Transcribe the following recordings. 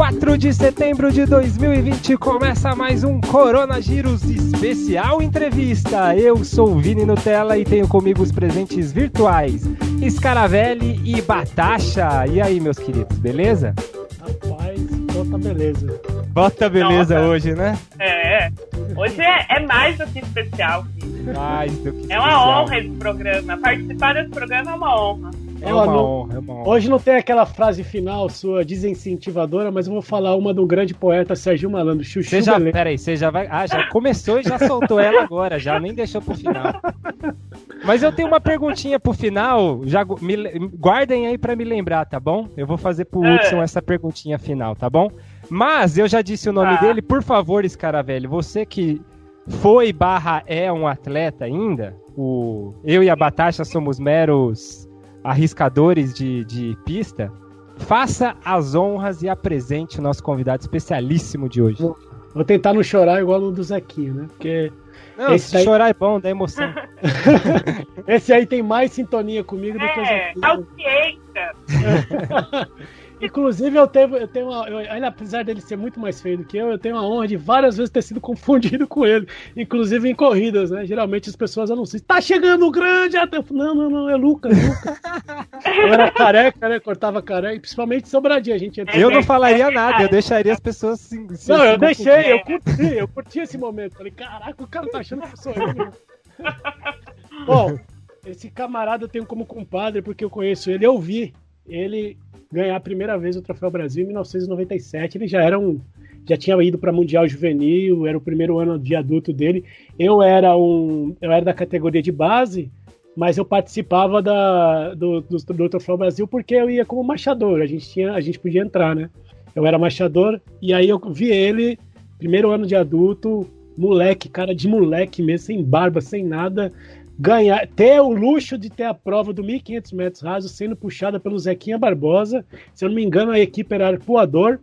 4 de setembro de 2020 começa mais um Corona Giros especial entrevista. Eu sou o Vini Nutella e tenho comigo os presentes virtuais Scaravelli e Batacha. E aí, meus queridos, beleza? Rapaz, bota beleza. Bota beleza Nossa. hoje, né? É, hoje é, é mais do que especial. Mais do que É uma honra esse programa. Participar desse programa é uma honra. É uma, honra, é uma honra. Hoje não tem aquela frase final sua desincentivadora, mas eu vou falar uma do grande poeta Sérgio Malandro, Chuchu você já, Peraí, você já vai... Ah, já começou e já soltou ela agora, já nem deixou pro final. Mas eu tenho uma perguntinha pro final, já me, guardem aí para me lembrar, tá bom? Eu vou fazer pro é. Hudson essa perguntinha final, tá bom? Mas eu já disse o nome ah. dele, por favor, Escaravelho, você que foi barra é um atleta ainda, o eu e a Batasha somos meros arriscadores de, de pista, faça as honras e apresente o nosso convidado especialíssimo de hoje. Vou tentar não chorar igual no do Zequinho, né? Porque. Não, esse daí... chorar é bom, dá emoção. esse aí tem mais sintonia comigo do que o é, Zequinho. Audiência! Inclusive, eu tenho, eu tenho uma, eu, apesar dele ser muito mais feio do que eu, eu tenho a honra de várias vezes ter sido confundido com ele, inclusive em corridas, né? Geralmente as pessoas anunciam, tá chegando o grande até. Não, não, não, é Lucas, Lucas. eu era careca, né? Cortava careca, principalmente sobradinha, a gente Eu não falaria nada, eu deixaria as pessoas se, se Não, eu deixei, eu curti, eu curti esse momento. Falei, caraca, o cara tá achando que eu sou eu. Bom, esse camarada eu tenho como compadre porque eu conheço ele, eu vi ele ganhar a primeira vez o Troféu Brasil em 1997. Ele já era um. Já tinha ido para Mundial Juvenil, era o primeiro ano de adulto dele. Eu era um. Eu era da categoria de base, mas eu participava da, do, do, do Troféu Brasil porque eu ia como machador. A gente, tinha, a gente podia entrar, né? Eu era machador, e aí eu vi ele, primeiro ano de adulto, moleque, cara de moleque mesmo, sem barba, sem nada, ganhar, ter o luxo de ter a prova do 1.500 metros rasos sendo puxada pelo Zequinha Barbosa. Se eu não me engano, a equipe era Arpoador.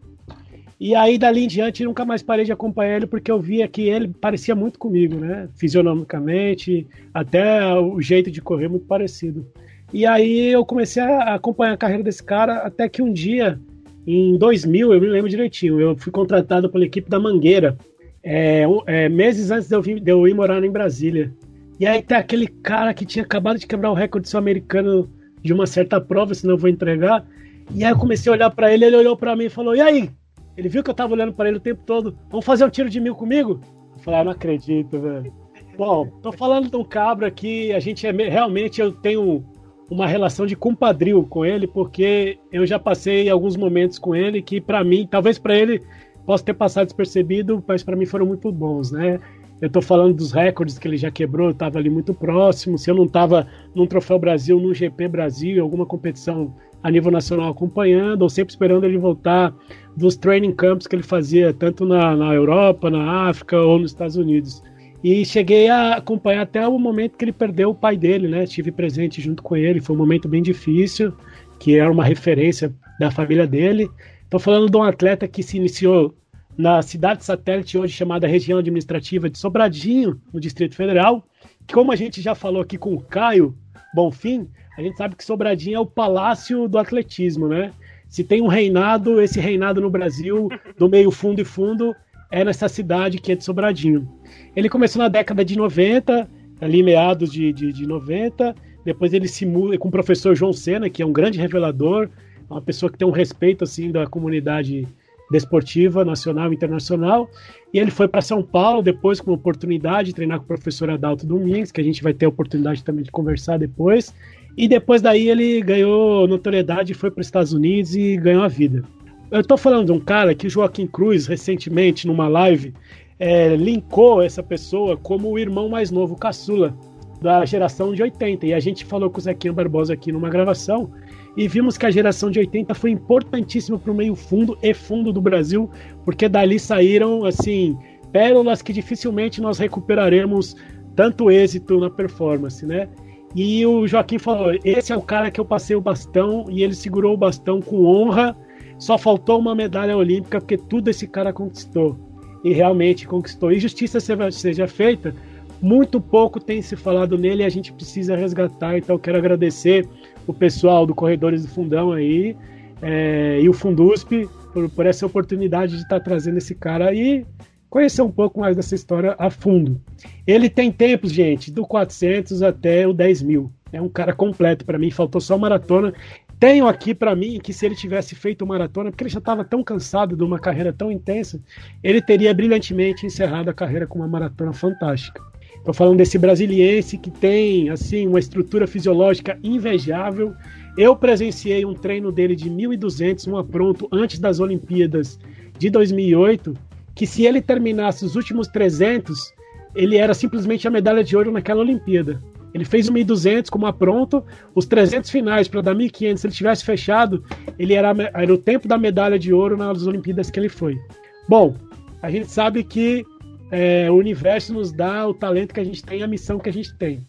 E aí, dali em diante, nunca mais parei de acompanhar ele, porque eu via que ele parecia muito comigo, né? Fisionomicamente, até o jeito de correr muito parecido. E aí eu comecei a acompanhar a carreira desse cara, até que um dia, em 2000, eu me lembro direitinho, eu fui contratado pela equipe da Mangueira, é, é, meses antes de eu, vir, de eu ir morar em Brasília. E aí tem aquele cara que tinha acabado de quebrar o recorde sul-americano de uma certa prova, senão eu vou entregar. E aí eu comecei a olhar para ele, ele olhou para mim e falou: "E aí?" Ele viu que eu tava olhando para ele o tempo todo. "Vamos fazer um tiro de mil comigo?" Eu falei: ah, "Não acredito, velho." Bom, tô falando de um cabra que a gente é realmente eu tenho uma relação de compadrio com ele, porque eu já passei alguns momentos com ele que para mim, talvez para ele possa ter passado despercebido, mas para mim foram muito bons, né? Eu estou falando dos recordes que ele já quebrou, estava ali muito próximo. Se eu não estava num Troféu Brasil, num GP Brasil, alguma competição a nível nacional acompanhando, ou sempre esperando ele voltar dos training camps que ele fazia tanto na, na Europa, na África ou nos Estados Unidos. E cheguei a acompanhar até o momento que ele perdeu o pai dele, né? Estive presente junto com ele, foi um momento bem difícil, que era uma referência da família dele. Estou falando de um atleta que se iniciou na cidade satélite hoje chamada região administrativa de Sobradinho, no Distrito Federal. Como a gente já falou aqui com o Caio Bonfim, a gente sabe que Sobradinho é o palácio do atletismo, né? Se tem um reinado, esse reinado no Brasil, do meio fundo e fundo, é nessa cidade que é de Sobradinho. Ele começou na década de 90, ali meados de, de, de 90, depois ele se muda com o professor João Sena, que é um grande revelador, uma pessoa que tem um respeito assim da comunidade desportiva nacional e internacional. E ele foi para São Paulo depois com a oportunidade de treinar com o professor Adalto Domingues, que a gente vai ter a oportunidade também de conversar depois. E depois daí ele ganhou notoriedade, foi para os Estados Unidos e ganhou a vida. Eu estou falando de um cara que Joaquim Cruz, recentemente, numa live, é, linkou essa pessoa como o irmão mais novo, caçula, da geração de 80. E a gente falou com o Zequinha Barbosa aqui numa gravação e vimos que a geração de 80 foi importantíssima para o meio fundo e fundo do Brasil, porque dali saíram assim pérolas que dificilmente nós recuperaremos tanto êxito na performance, né? E o Joaquim falou: esse é o cara que eu passei o bastão e ele segurou o bastão com honra. Só faltou uma medalha olímpica porque tudo esse cara conquistou e realmente conquistou. E justiça seja feita, muito pouco tem se falado nele e a gente precisa resgatar. Então, quero agradecer o pessoal do Corredores do Fundão aí. é, e o Fundusp por, por, essa oportunidade de estar tá trazendo esse cara aí conhecer um pouco mais dessa história a fundo. Ele tem tempos, gente, do 400 até o 10 mil. É um cara completo para mim, faltou só maratona. Tenho aqui para mim que se ele tivesse feito maratona, porque ele já estava tão cansado de uma carreira tão intensa, ele teria brilhantemente encerrado a carreira com uma maratona fantástica. Estou falando desse brasiliense que tem assim uma estrutura fisiológica invejável. Eu presenciei um treino dele de 1.200, um apronto, antes das Olimpíadas de 2008, que se ele terminasse os últimos 300, ele era simplesmente a medalha de ouro naquela Olimpíada. Ele fez o 1.200 como apronto, os 300 finais para dar 1.500, se ele tivesse fechado, ele era, era o tempo da medalha de ouro nas Olimpíadas que ele foi. Bom, a gente sabe que é, o universo nos dá o talento que a gente tem, a missão que a gente tem.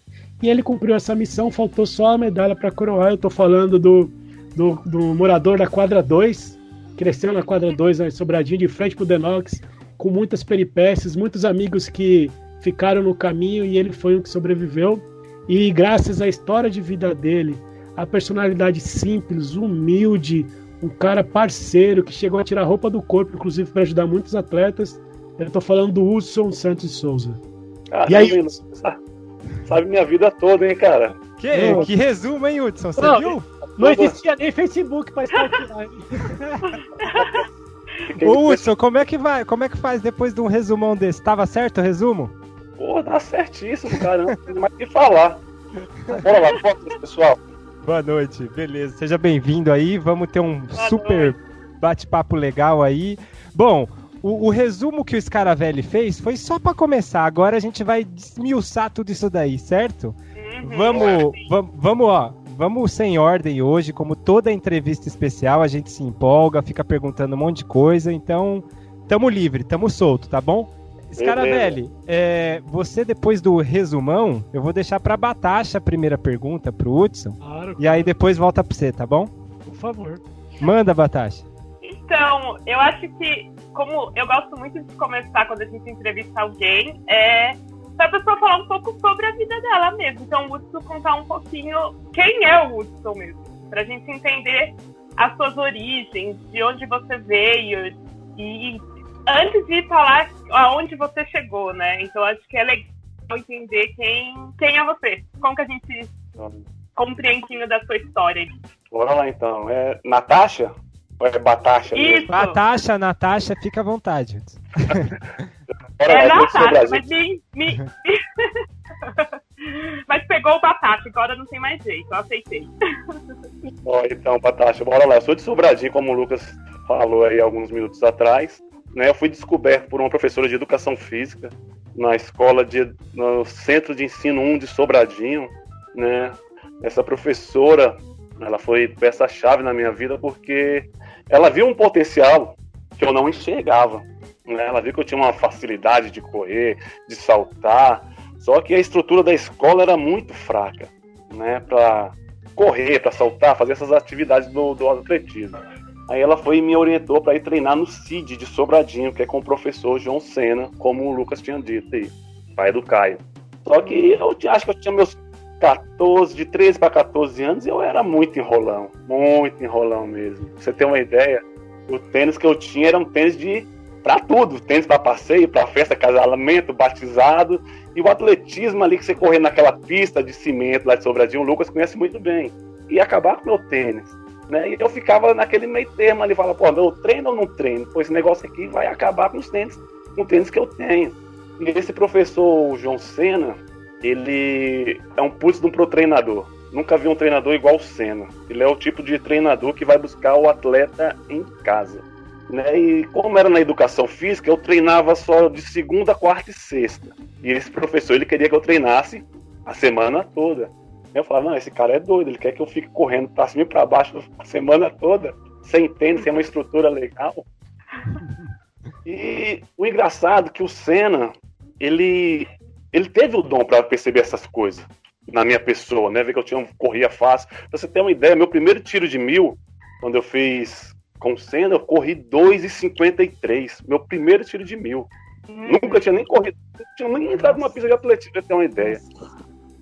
E ele cumpriu essa missão, faltou só a medalha para coroar. Eu estou falando do, do, do, morador da quadra 2, cresceu na quadra 2, né, sobradinho de frente pro Denox, com muitas peripécias, muitos amigos que ficaram no caminho e ele foi o que sobreviveu. E graças à história de vida dele, a personalidade simples, humilde, um cara parceiro que chegou a tirar roupa do corpo, inclusive para ajudar muitos atletas. Eu tô falando do Hudson Santos Souza. e aí? Sabe minha vida toda, hein, cara? Que, que resumo, hein, Hudson? Você não, viu? Não existia nem Facebook pra estar Ô, Hudson, como é que vai? Como é que faz depois de um resumão desse? Tava certo o resumo? Pô, tá certíssimo, caramba. Não tem mais o que falar. Bora lá, fotos, pessoal. Boa noite, beleza. Seja bem-vindo aí. Vamos ter um Boa super bate-papo legal aí. Bom, o, o, resumo que o Scaravelli fez foi só para começar. Agora a gente vai desmiuçar tudo isso daí, certo? Uhum. Vamos, vamos, vamos, ó. Vamos sem ordem hoje, como toda entrevista especial, a gente se empolga, fica perguntando um monte de coisa, então tamo livre, tamo solto, tá bom? Scaravelli, é, você depois do resumão, eu vou deixar pra Batasha a primeira pergunta pro Hudson. Claro, E aí depois volta pra você, tá bom? Por favor. Manda, Batasha. Então, eu acho que, como eu gosto muito de começar quando a gente entrevista alguém, é pra pessoa falar um pouco sobre a vida dela mesmo. Então, o Hudson contar um pouquinho quem é o Hudson mesmo. Pra gente entender as suas origens, de onde você veio e antes de falar aonde você chegou, né? Então acho que é legal entender quem, quem é você. Como que a gente compreende da sua história. Bora lá então. É Natasha? Ou é Batasha? Isso. Batasha, Natasha, fica à vontade. Bora é Natasha, mas me, me... mas pegou o Batasha, agora não tem mais jeito, eu aceitei. Ó, então, Batasha, bora lá. Eu sou de Sobradinho, como o Lucas falou aí alguns minutos atrás né, eu fui descoberto por uma professora de educação física na escola de no Centro de Ensino 1 de Sobradinho, né? Essa professora, ela foi peça-chave na minha vida porque ela viu um potencial que eu não enxergava, né? Ela viu que eu tinha uma facilidade de correr, de saltar, só que a estrutura da escola era muito fraca, né, para correr, para saltar, fazer essas atividades do, do atletismo. Aí ela foi e me orientou para ir treinar no CID de Sobradinho, que é com o professor João Sena, como o Lucas tinha dito aí, pai do Caio. Só que eu acho que eu tinha meus 14, de 13 para 14 anos, eu era muito enrolão, muito enrolão mesmo. Pra você ter uma ideia, o tênis que eu tinha era um tênis de para tudo, tênis para passeio, para festa, casamento, batizado, e o atletismo ali que você correr naquela pista de cimento lá de Sobradinho, o Lucas conhece muito bem. E acabar com meu tênis. Né? E eu ficava naquele meio termo ali, falava, pô, eu treino ou não treino? Pô, esse negócio aqui vai acabar com os tênis, com o tênis que eu tenho. E esse professor João Sena, ele é um putz de um pro treinador. Nunca vi um treinador igual o Senna. Ele é o tipo de treinador que vai buscar o atleta em casa. Né? E como era na educação física, eu treinava só de segunda, quarta e sexta. E esse professor ele queria que eu treinasse a semana toda. Eu falava, não, esse cara é doido, ele quer que eu fique correndo pra cima e pra baixo a semana toda, sem tênis, sem uma estrutura legal. E o engraçado é que o Senna, ele, ele teve o dom para perceber essas coisas na minha pessoa, né? Ver que eu tinha corria fácil. Pra você ter uma ideia, meu primeiro tiro de mil, quando eu fiz com o Senna, eu corri 2,53. Meu primeiro tiro de mil. Hum. Nunca tinha nem corrido, tinha nem entrado numa pista de atletismo, pra ter uma ideia.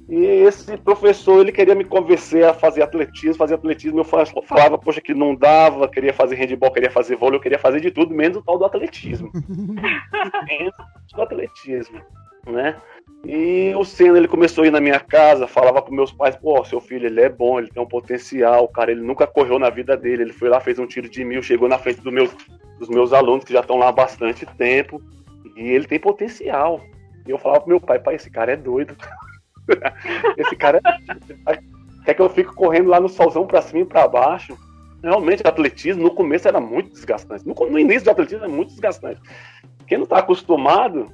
E esse professor, ele queria me convencer a fazer atletismo, fazer atletismo. Eu falava, poxa, que não dava, queria fazer handball, queria fazer vôlei, eu queria fazer de tudo, menos o tal do atletismo. menos o atletismo, né? E o Senna, ele começou a ir na minha casa, falava para meus pais, pô, seu filho, ele é bom, ele tem um potencial, cara, ele nunca correu na vida dele, ele foi lá, fez um tiro de mil, chegou na frente do meu, dos meus alunos, que já estão lá há bastante tempo, e ele tem potencial. E eu falava pro meu pai, pai, esse cara é doido, esse cara é... quer que eu fique correndo lá no solzão pra cima e pra baixo. Realmente, atletismo, no começo era muito desgastante, no, no início do atletismo é muito desgastante. Quem não tá acostumado,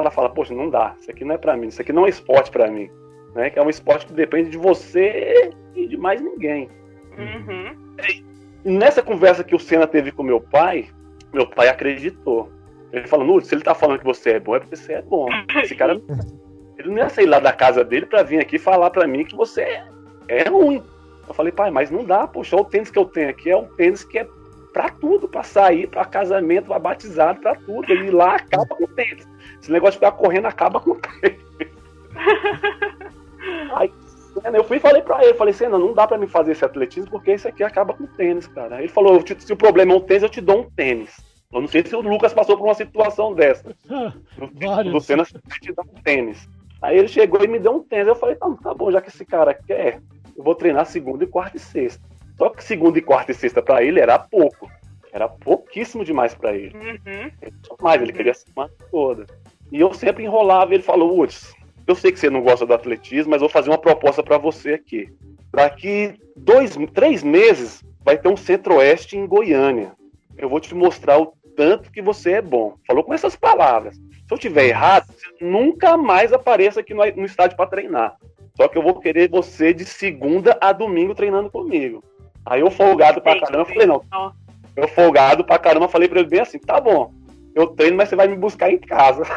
ela fala, poxa, não dá, isso aqui não é para mim, isso aqui não é esporte para mim. Né? Que é um esporte que depende de você e de mais ninguém. Uhum. E nessa conversa que o Senna teve com meu pai, meu pai acreditou. Ele falou, Nunes, se ele tá falando que você é bom, é porque você é bom. Esse cara, ele não ia sair lá da casa dele para vir aqui falar para mim que você é, é ruim. Eu falei, pai, mas não dá, poxa, o tênis que eu tenho aqui é um tênis que é para tudo, para sair, para casamento, para batizado, para tudo. E lá acaba com o tênis. Esse negócio de ficar correndo acaba com o tênis. Aí, eu fui e falei pra ele, falei, Senna, não dá pra me fazer esse atletismo porque isso aqui acaba com o tênis, cara. Ele falou, se o problema é um tênis, eu te dou um tênis. Eu não sei se o Lucas passou por uma situação dessa. Do Senna te dá um tênis. Aí ele chegou e me deu um tênis. Eu falei, tá, tá bom, já que esse cara quer, eu vou treinar segunda e quarta e sexta. Só que segunda e quarta e sexta para ele era pouco. Era pouquíssimo demais para ele. Uhum. Mais, ele queria a semana toda. E eu sempre enrolava, ele falou, Woods, eu sei que você não gosta do atletismo, mas vou fazer uma proposta para você aqui. Daqui dois, três meses vai ter um centro-oeste em Goiânia. Eu vou te mostrar o tanto que você é bom. Falou com essas palavras. Se eu tiver errado, você nunca mais apareça aqui no, no estádio para treinar. Só que eu vou querer você de segunda a domingo treinando comigo. Aí eu folgado pra caramba, falei, não. Eu folgado pra caramba, falei pra ele bem assim, tá bom. Eu treino, mas você vai me buscar em casa.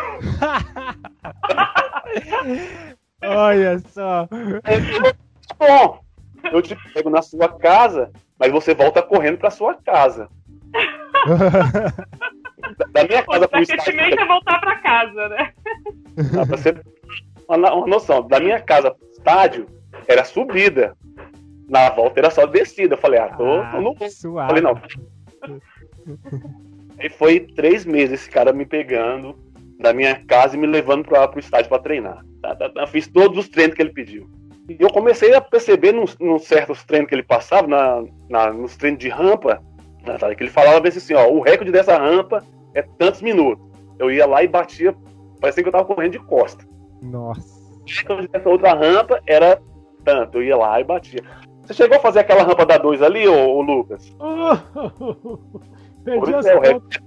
Olha só. Bom, eu te pego na sua casa, mas você volta correndo pra sua casa. da minha casa pro estádio. é voltar pra casa, né? Dá pra ser uma, uma noção. Da minha casa pro estádio era subida. Na volta era só descida. Eu falei, ah, tô, ah, tô no. Suave. Falei, não. E foi três meses esse cara me pegando da minha casa e me levando para o estádio para treinar. Tá, tá, tá, fiz todos os treinos que ele pediu. E eu comecei a perceber nos, nos certos treinos que ele passava, na, na, nos treinos de rampa, que ele falava assim, ó, o recorde dessa rampa é tantos minutos. Eu ia lá e batia, parecia que eu tava correndo de costa. Nossa. O recorde dessa outra rampa era tanto, eu ia lá e batia. Você chegou a fazer aquela rampa da 2 ali, ô, ô Lucas? perdi as é, contas.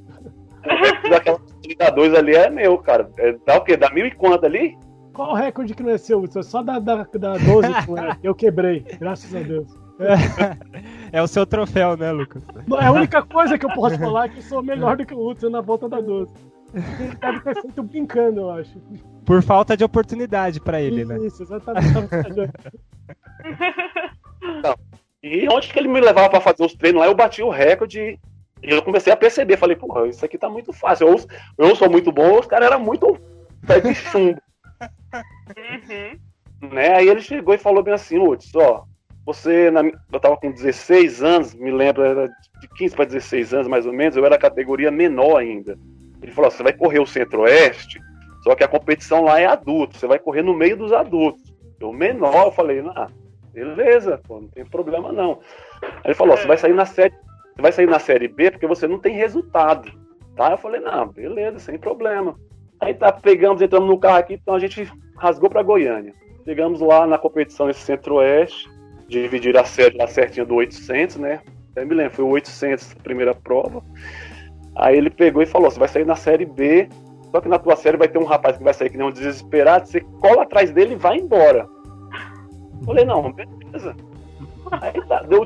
Aquela da 2 ali é meu, cara. É, dá o quê? Dá mil e quanto ali? Qual o recorde que não é seu? Só da, da, da 12 eu quebrei, graças a Deus. É, é, o seu troféu, né, Lucas? É a única coisa que eu posso falar é que eu sou melhor do que o Hudson na volta da 12. Ele deve ter feito brincando, eu acho. Por falta de oportunidade para ele, Isso, né? Isso, exatamente. Não. E onde que ele me levava para fazer os treinos lá, eu bati o recorde e eu comecei a perceber. Falei, porra, isso aqui tá muito fácil. Eu, eu sou muito bom, os caras eram muito pé de chumbo. Uhum. Né? Aí ele chegou e falou bem assim, Uts, ó, você, na, eu tava com 16 anos, me lembro, era de 15 para 16 anos mais ou menos, eu era categoria menor ainda. Ele falou, você vai correr o centro-oeste, só que a competição lá é adulto, você vai correr no meio dos adultos. Eu menor, eu falei, não, Beleza, pô, não tem problema não. Aí ele falou, você vai sair na série, você vai sair na série B porque você não tem resultado. Tá? Eu falei, não, beleza, sem problema. Aí tá, pegamos, entramos no carro aqui, então a gente rasgou para Goiânia. Chegamos lá na competição nesse Centro-Oeste, dividir a série lá certinho do 800, né? Até me lembro, foi o 800 a primeira prova. Aí ele pegou e falou: você vai sair na série B, só que na tua série vai ter um rapaz que vai sair que nem um desesperado, você cola atrás dele e vai embora. Falei, não, beleza. Aí tá, deu,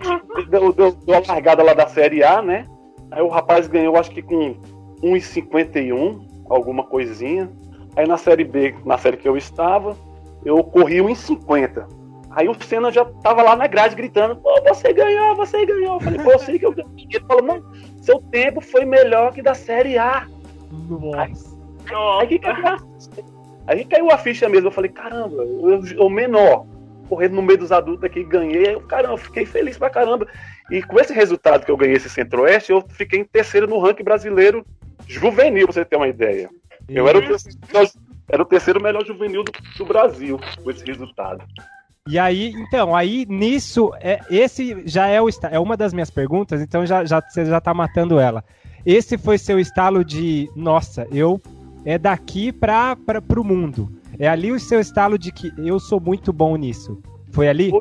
deu, deu, deu a largada lá da Série A, né? Aí o rapaz ganhou, acho que com 1,51, alguma coisinha. Aí na Série B, na série que eu estava, eu corri 1,50. Aí o Senna já tava lá na grade gritando: Pô, você ganhou, você ganhou. Eu falei: Pô, eu sei que eu ganhei. Ele falou: Não, seu tempo foi melhor que da Série A. Nossa. Aí, aí que que eu Aí caiu a ficha mesmo, eu falei, caramba, o menor, correndo no meio dos adultos aqui, ganhei, eu, caramba, fiquei feliz pra caramba. E com esse resultado que eu ganhei esse Centro-Oeste, eu fiquei em terceiro no ranking brasileiro juvenil, pra você ter uma ideia. Eu era o, terceiro, era o terceiro melhor juvenil do, do Brasil com esse resultado. E aí, então, aí nisso, é, esse já é o é uma das minhas perguntas, então já, já você já tá matando ela. Esse foi seu estalo de, nossa, eu é daqui para o mundo. É ali o seu estalo de que eu sou muito bom nisso. Foi ali?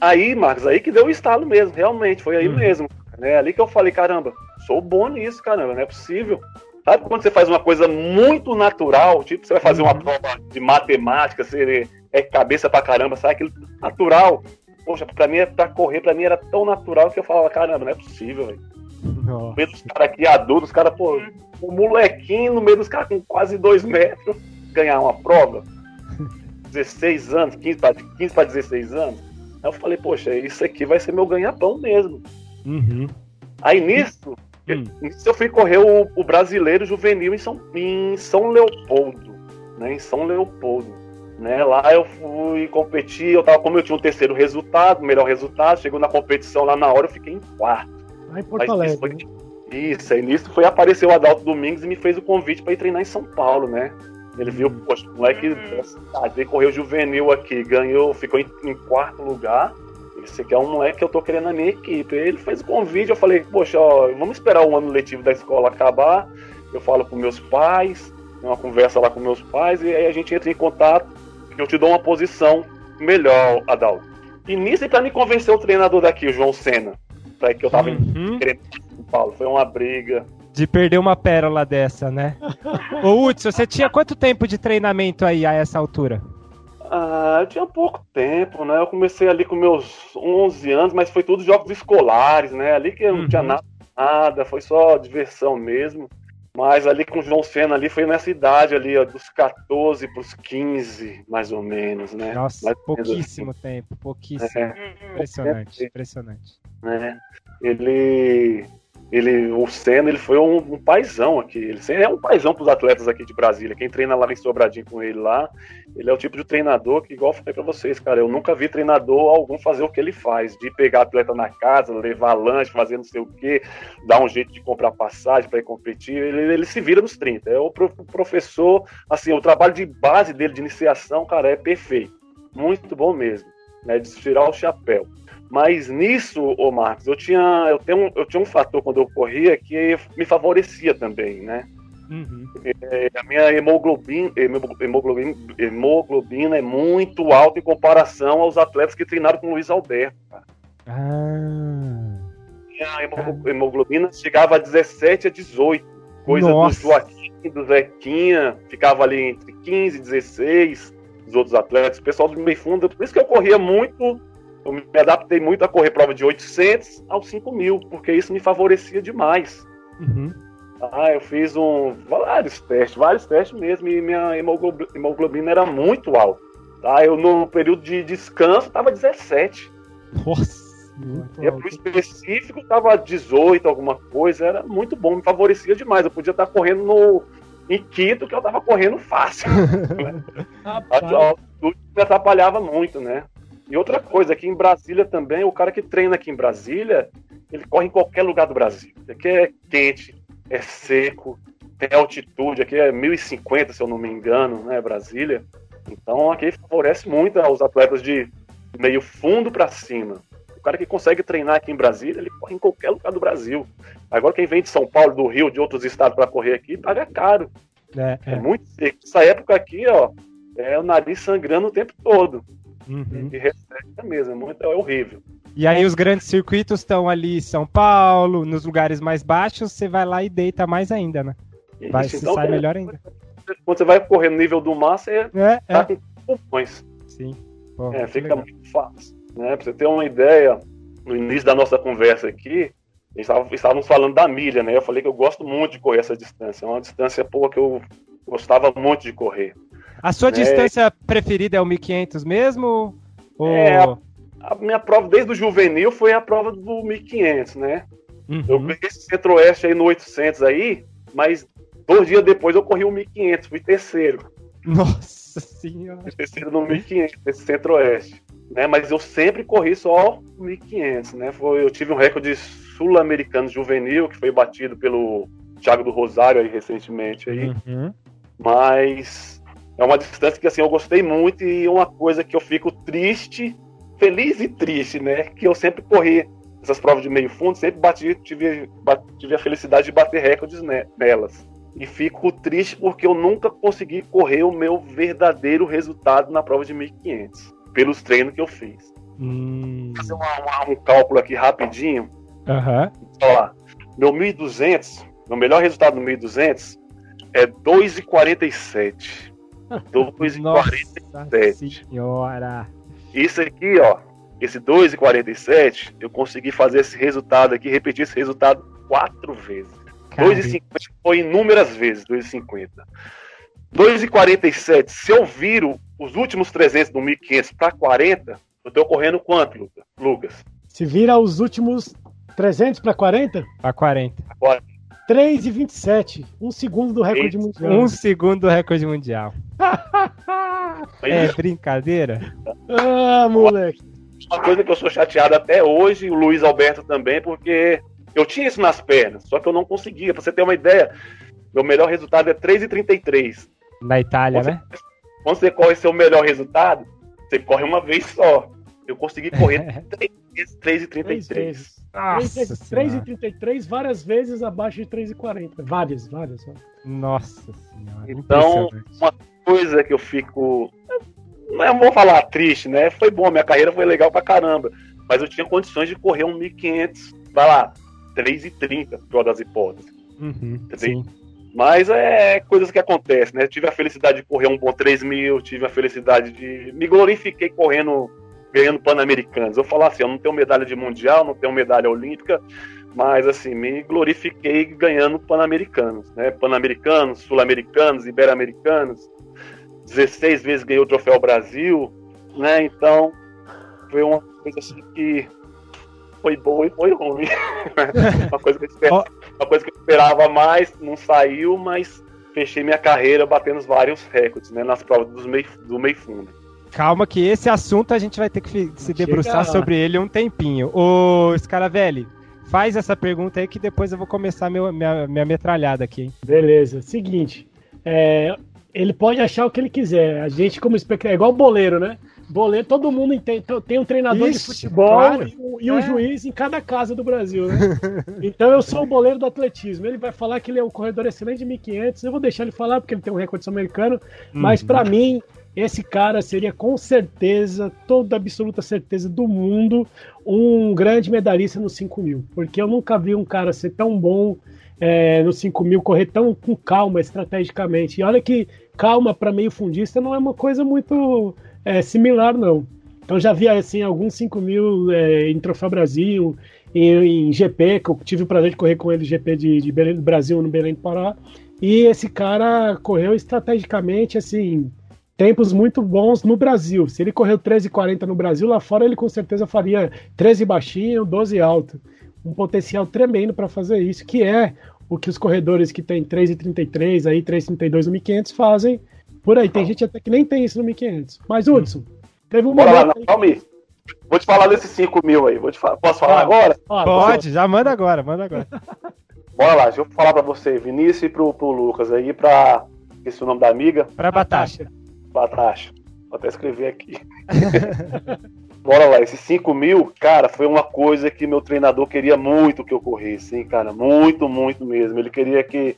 Aí, Marcos, aí que deu o estalo mesmo, realmente, foi aí hum. mesmo. É ali que eu falei, caramba, sou bom nisso, caramba, não é possível. Sabe quando você faz uma coisa muito natural, tipo, você vai fazer uma uhum. prova de matemática, você é cabeça pra caramba, sabe? Aquilo natural. Poxa, pra mim, pra correr, pra mim era tão natural que eu falava, caramba, não é possível, velho. No meio dos caras aqui adultos, os caras, pô, um molequinho no meio dos caras com quase dois metros, ganhar uma prova. 16 anos, 15 para 15 pra 16 anos. Aí eu falei, poxa, isso aqui vai ser meu ganha-pão mesmo. Uhum. Aí nisso, hum. nisso eu fui correr o, o brasileiro juvenil em São, em São Leopoldo. Né, em São Leopoldo. Né? Lá eu fui competir, eu tava, como eu tinha um terceiro resultado, melhor resultado, chegou na competição lá na hora, eu fiquei em quarto. Em Porto Alegre. Foi, isso, aí nisso foi aparecer o Adalto Domingos e me fez o convite para ir treinar em São Paulo, né? Ele viu, poxa, o moleque da cidade, correu juvenil aqui, ganhou, ficou em, em, quarto lugar. Esse aqui é um moleque que eu tô querendo na minha equipe. Ele fez o convite, eu falei, poxa, ó, vamos esperar o ano letivo da escola acabar. Eu falo com meus pais, uma conversa lá com meus pais, e aí a gente entra em contato eu te dou uma posição melhor, Adal. E nisso, para me convencer o treinador daqui, o João Senna, para que eu tava uhum. em São Paulo, foi uma briga. De perder uma pérola dessa, né? Ô, Hudson, você tinha quanto tempo de treinamento aí a essa altura? Ah, eu tinha pouco tempo, né? Eu comecei ali com meus 11 anos, mas foi tudo jogos escolares, né? Ali que eu não uhum. tinha nada, nada, foi só diversão mesmo. Mas ali com o João Senna ali foi nessa idade ali, ó, dos 14 para os 15, mais ou menos, né? Nossa, mais pouquíssimo assim. tempo, pouquíssimo. É. Impressionante, impressionante. É. Ele ele, o Senna, ele foi um, um paizão aqui. Ele é um paizão para os atletas aqui de Brasília. Quem treina lá em Sobradinho com ele lá, ele é o tipo de treinador que, igual eu falei para vocês, cara, eu nunca vi treinador algum fazer o que ele faz, de pegar atleta na casa, levar lanche, fazer não sei o quê, dar um jeito de comprar passagem para ir competir. Ele, ele, se vira nos 30. É o professor, assim, o trabalho de base dele, de iniciação, cara, é perfeito. Muito bom mesmo, né? De tirar o chapéu. Mas nisso, ô Marcos, eu tinha, eu, tenho, eu tinha um fator quando eu corria que me favorecia também, né? Uhum. É, a minha hemoglobina, hemoglobina, hemoglobina é muito alta em comparação aos atletas que treinaram com o Luiz Alberto. Cara. Ah. Minha hemoglobina chegava a 17 a 18. Coisa Nossa. do Joaquim, do Zequinha, ficava ali entre 15 e 16, os outros atletas. O pessoal do meio fundo, por isso que eu corria muito eu me adaptei muito a correr prova de 800 aos 5 mil, porque isso me favorecia demais. Uhum. Ah, eu fiz um, vários testes, vários testes mesmo, e minha hemoglobina era muito alta. Tá? Eu, no período de descanso, estava 17. Nossa! E pro específico estava 18, alguma coisa, era muito bom, me favorecia demais. Eu podia estar correndo no, em Quito, que eu estava correndo fácil. né? a, me atrapalhava muito, né? E outra coisa, aqui em Brasília também, o cara que treina aqui em Brasília, ele corre em qualquer lugar do Brasil. Aqui é quente, é seco, tem altitude, aqui é 1050, se eu não me engano, né, Brasília. Então aqui favorece muito aos atletas de meio fundo para cima. O cara que consegue treinar aqui em Brasília, ele corre em qualquer lugar do Brasil. Agora quem vem de São Paulo, do Rio, de outros estados para correr aqui, paga caro. É, é. é muito seco. Essa época aqui, ó, é o nariz sangrando o tempo todo. Uhum. E receita mesmo, é, é horrível. E aí os grandes circuitos estão ali em São Paulo, nos lugares mais baixos, você vai lá e deita mais ainda, né? Vai, Isso, então, sai é, melhor ainda. Quando você vai correr no nível do mar, você é, tá é. com pulmões. Sim. Pô, é, fica legal. muito fácil. Né? Pra você ter uma ideia, no início da nossa conversa aqui, estávamos falando da milha, né? Eu falei que eu gosto muito de correr essa distância. É uma distância pô, que eu gostava muito de correr. A sua é... distância preferida é o 1500 mesmo? Ou... É, a, a, minha prova desde o juvenil foi a prova do 1500, né? Uhum. Eu peguei esse centro-oeste aí no 800 aí, mas dois dias depois eu corri o 1500, fui terceiro. Nossa senhora. E terceiro no 1500, esse centro-oeste. Né? Mas eu sempre corri só 1500, né? Foi, eu tive um recorde sul-americano juvenil que foi batido pelo Thiago do Rosário aí recentemente aí. Uhum. Mas é uma distância que assim eu gostei muito e uma coisa que eu fico triste, feliz e triste, né? Que eu sempre corri essas provas de meio fundo, sempre bati, tive, tive a felicidade de bater recordes nelas. E fico triste porque eu nunca consegui correr o meu verdadeiro resultado na prova de 1500, pelos treinos que eu fiz. Hum. Vou fazer uma- uma- um cálculo aqui rapidinho. Aham. Olha lá. Meu 1200, meu melhor resultado no 1200 é 2,47. 2,47. Nossa senhora. Isso aqui, ó, esse 2,47, eu consegui fazer esse resultado aqui, repetir esse resultado quatro vezes. Cara, 2,50 foi inúmeras vezes, 2,50. 2,47, se eu viro os últimos 300 do 1.500 para 40, eu tô correndo quanto, Luca- Lucas? Se vira os últimos 300 para 40, Pra 40. 3 e 27. Um segundo do recorde Eita. mundial. Um segundo do recorde mundial. É brincadeira? ah, moleque. Uma coisa que eu sou chateado até hoje, o Luiz Alberto também, porque eu tinha isso nas pernas, só que eu não conseguia. Pra você ter uma ideia, meu melhor resultado é 3,33. Na Itália, Você- né? Quando você corre seu melhor resultado, você corre uma vez só. Eu consegui correr três vezes Três 3,33. vezes. Nossa 3 e senhora. 33, várias vezes abaixo de 3 e 40. Várias, várias. Nossa senhora. Então, uma coisa que eu fico. Não é- vou falar triste, né? Foi bom, minha carreira foi legal pra caramba. Mas eu tinha condições de correr um 1.500, vai lá, 3,30, pior das hipóteses. Uhum, sim. Mas é coisas que acontecem, né? Tive a felicidade de correr um bom 3 mil, tive a felicidade de. Me glorifiquei correndo, ganhando Pan-Americanos. Eu falo assim, eu não tenho medalha de mundial, não tenho medalha olímpica, mas assim, me glorifiquei ganhando Pan-Americanos, né? Pan-Americanos, Sul-Americanos, Ibero-Americanos. 16 vezes ganhei o Troféu Brasil, né? Então, foi uma coisa assim que foi boa e foi ruim. uma, coisa que eu esperava, uma coisa que eu esperava mais, não saiu, mas fechei minha carreira batendo vários recordes, né? Nas provas dos meio, do meio fundo. Calma que esse assunto a gente vai ter que se debruçar sobre ele um tempinho. Ô, Scaravelli, faz essa pergunta aí que depois eu vou começar meu- minha, minha metralhada aqui, hein? Beleza. Seguinte. é, ele pode achar o que ele quiser. A gente, como espectador, é igual boleiro, né? Boleiro, todo mundo entende, tem um treinador Ixi, de futebol claro. e, um- e um É. juiz em cada casa do Brasil, né? então eu sou o boleiro do atletismo. Ele vai falar que ele é um corredor excelente de 1500. Eu vou deixar ele falar porque ele tem um recorde sul-americano. Mas Uhum. pra mim, esse cara seria com certeza, toda absoluta certeza do mundo, um grande medalhista no 5 mil. Porque eu nunca vi um cara ser tão bom é, no 5 mil, correr tão com calma estrategicamente. E olha que calma para meio fundista não é uma coisa muito é, similar, não. Então já vi assim alguns 5 mil é, em Troféu Brasil, em, em GP, que eu tive o prazer de correr com ele GP de, de Belém do Brasil no Belém do Pará. E esse cara correu estrategicamente, assim, tempos muito bons no Brasil. Se ele correu 13,40 no Brasil, lá fora ele com certeza faria 13 baixinho, 12 alto. Um potencial tremendo para fazer isso, que é o que os corredores que tem 3,33, aí 3,32 no 1500 fazem por aí. Tem gente até que nem tem isso no 1500. Mas, Hudson, teve um Bora lá, momento. não, calma aí. Vou te falar desses 5 mil aí. Vou te fa- Posso falar Ah. agora? Pode, já manda agora, manda agora. Bora lá, deixa eu falar pra você, Vinícius, e pro, pro Lucas aí, pra. Esqueci o nome da amiga. Pra Batasha. Batasha. Vou até escrever aqui. Bora lá, esses 5 mil, cara, foi uma coisa que meu treinador queria muito que eu corresse, hein, cara. Muito, muito mesmo. Ele queria que,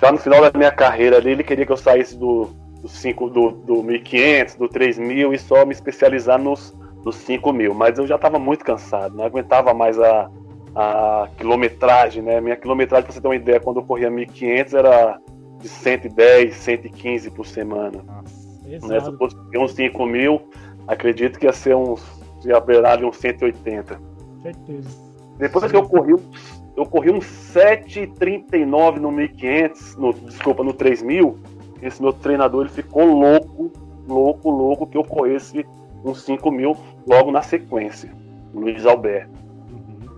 já no final da minha carreira ali, ele queria que eu saísse do, do, 5, do, do 1.500, do 3.000 e só me especializar nos, nos 5 mil. Mas eu já tava muito cansado, não aguentava mais a, a quilometragem, né? Minha quilometragem, pra você ter uma ideia, quando eu corria 1.500 era de 110, 115 por semana né? Se eu Exato. fosse uns 5 mil, acredito que ia ser uns. ia beirar uns 180. Certeza. Depois que eu corri, eu corri uns 7,39 no 1500, no, desculpa, no 3000, esse meu treinador ele ficou louco, louco, louco que eu corresse uns 5 mil logo na sequência, o Luiz Alberto.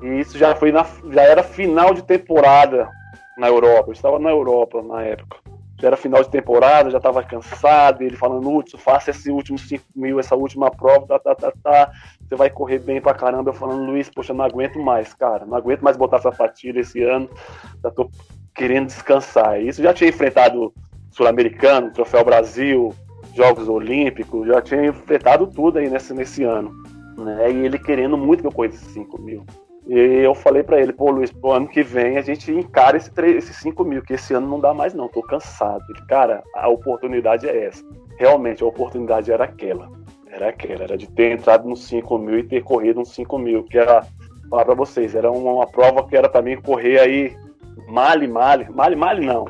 E isso já foi na, já era final de temporada na Europa. Eu estava na Europa na época. Já era final de temporada, já tava cansado, ele falando, Hudson, faça esse último 5 mil, essa última prova, tá, tá, tá, tá, você vai correr bem pra caramba. Eu falando, Luiz, poxa, não aguento mais, cara, não aguento mais botar essa sapatilha esse ano, já tô querendo descansar. Isso já tinha enfrentado Sul-Americano, Troféu Brasil, Jogos Olímpicos, já tinha enfrentado tudo aí nesse, nesse ano. Né? E ele querendo muito que eu corresse 5 mil. E eu falei para ele, pô, Luiz, pro ano que vem a gente encara esse, 3, esse 5 mil, que esse ano não dá mais não, tô cansado. Ele, cara, a oportunidade é essa. Realmente, a oportunidade era aquela. Era aquela, era de ter entrado nos 5 mil e ter corrido uns 5 mil, que era, falar pra vocês, era uma, uma prova que era para mim correr aí, male, male, male, male não,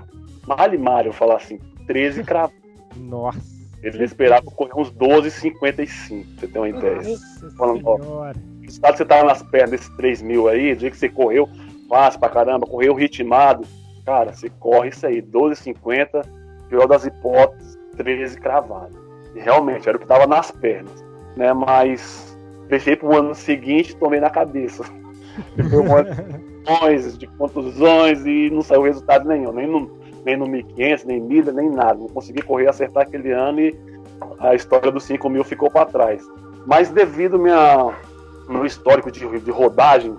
male, male, eu falar assim, 13 cravos. Nossa. Ele esperava correr uns 12,55, pra você ter uma ideia. Nossa Falando, ó, senhora. O estado que você tava nas pernas desses 3 mil aí, do dia que você correu fácil pra caramba, correu ritmado, cara, você corre isso aí, 12,50, pior das hipóteses, 13 cravado. E realmente, era o que tava nas pernas, né? Mas deixei pro ano seguinte, tomei na cabeça. Foi um ano de contusões e não saiu resultado nenhum, nem no, nem no 1500, nem milha, nem nada. Não consegui correr acertar aquele ano e a história dos 5 mil ficou para trás. Mas devido minha meu histórico de, de rodagem,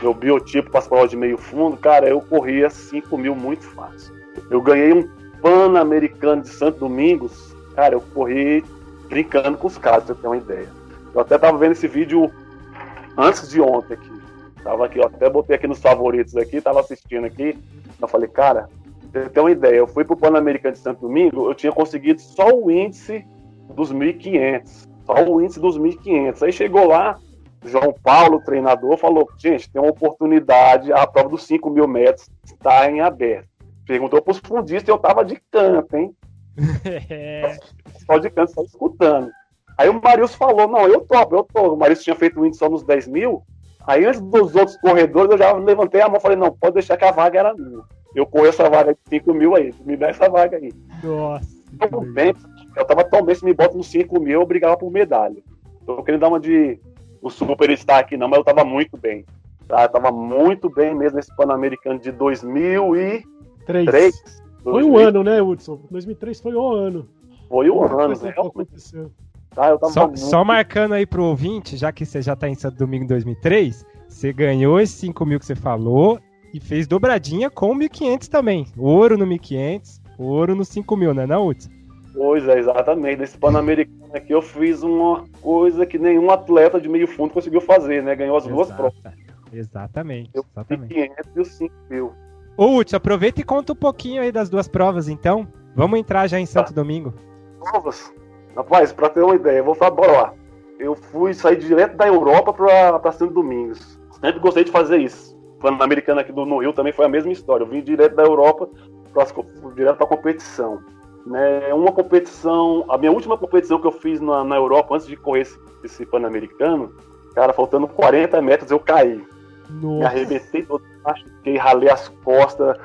meu biotipo para as provas de meio fundo, cara, eu corria 5 mil muito fácil. Eu ganhei um Pan-Americano de Santo Domingos, cara, eu corri brincando com os caras, pra você ter uma ideia. Eu até tava vendo esse vídeo antes de ontem aqui. Tava aqui, ó, até botei aqui nos favoritos aqui, tava assistindo aqui. Eu falei, cara, pra você ter uma ideia, eu fui pro Pan-Americano de Santo Domingo, eu tinha conseguido só o índice dos 1.500. Só o índice dos 1.500. Aí chegou lá, João Paulo, treinador, falou: gente, tem uma oportunidade, a prova dos 5 mil metros está em aberto. Perguntou para os fundistas eu tava de canto, hein? É. Só de canto, só escutando. Aí o Marius falou: não, eu topo, eu topo. O Marius tinha feito o índice só nos 10 mil. Aí antes dos outros corredores, eu já levantei a mão e falei: não, pode deixar que a vaga era minha. Eu corro essa vaga de 5 mil aí, me dá essa vaga aí. Nossa. Tão bem, eu tava tão bem, se me bota nos 5 mil, eu brigava por medalha. Tô querendo dar uma de o superstar aqui não, mas eu tava muito bem. Tá? Eu tava muito bem mesmo nesse Pan-Americano de 2003. Três. Foi um 2000. ano, né, Hudson? 2003 foi o ano. Foi um ano, né? aconteceu. Tá, eu tava Só, muito só marcando aí pro ouvinte, já que você já tá em Santo Domingo em 2003, você ganhou esses 5 mil que você falou e fez dobradinha com o 1.500 também. Ouro no 1.500, ouro no 5 mil, né, não, Hudson? Pois é, exatamente. Nesse Pan-Americano aqui eu fiz uma coisa que nenhum atleta de meio fundo conseguiu fazer, né? Ganhou as duas provas. Exatamente, Eu exatamente. 500 e os 5 mil. Ô, Hudson, aproveita e conta um pouquinho aí das duas provas, então. Vamos entrar já em Tá. Santo Domingo. Provas. Rapaz, pra ter uma ideia, vou falar, bora lá. Eu fui sair direto da Europa pra, pra Santo Domingos. Sempre gostei de fazer isso. Pan-Americano aqui do, no Rio também foi a mesma história. Eu vim direto da Europa pra, direto pra competição. Né, uma competição, a minha última competição que eu fiz na, na Europa antes de correr esse, esse Pan-Americano, cara, faltando 40 metros eu caí. Me Nossa. arrebentei todo, machuquei, ralei as costas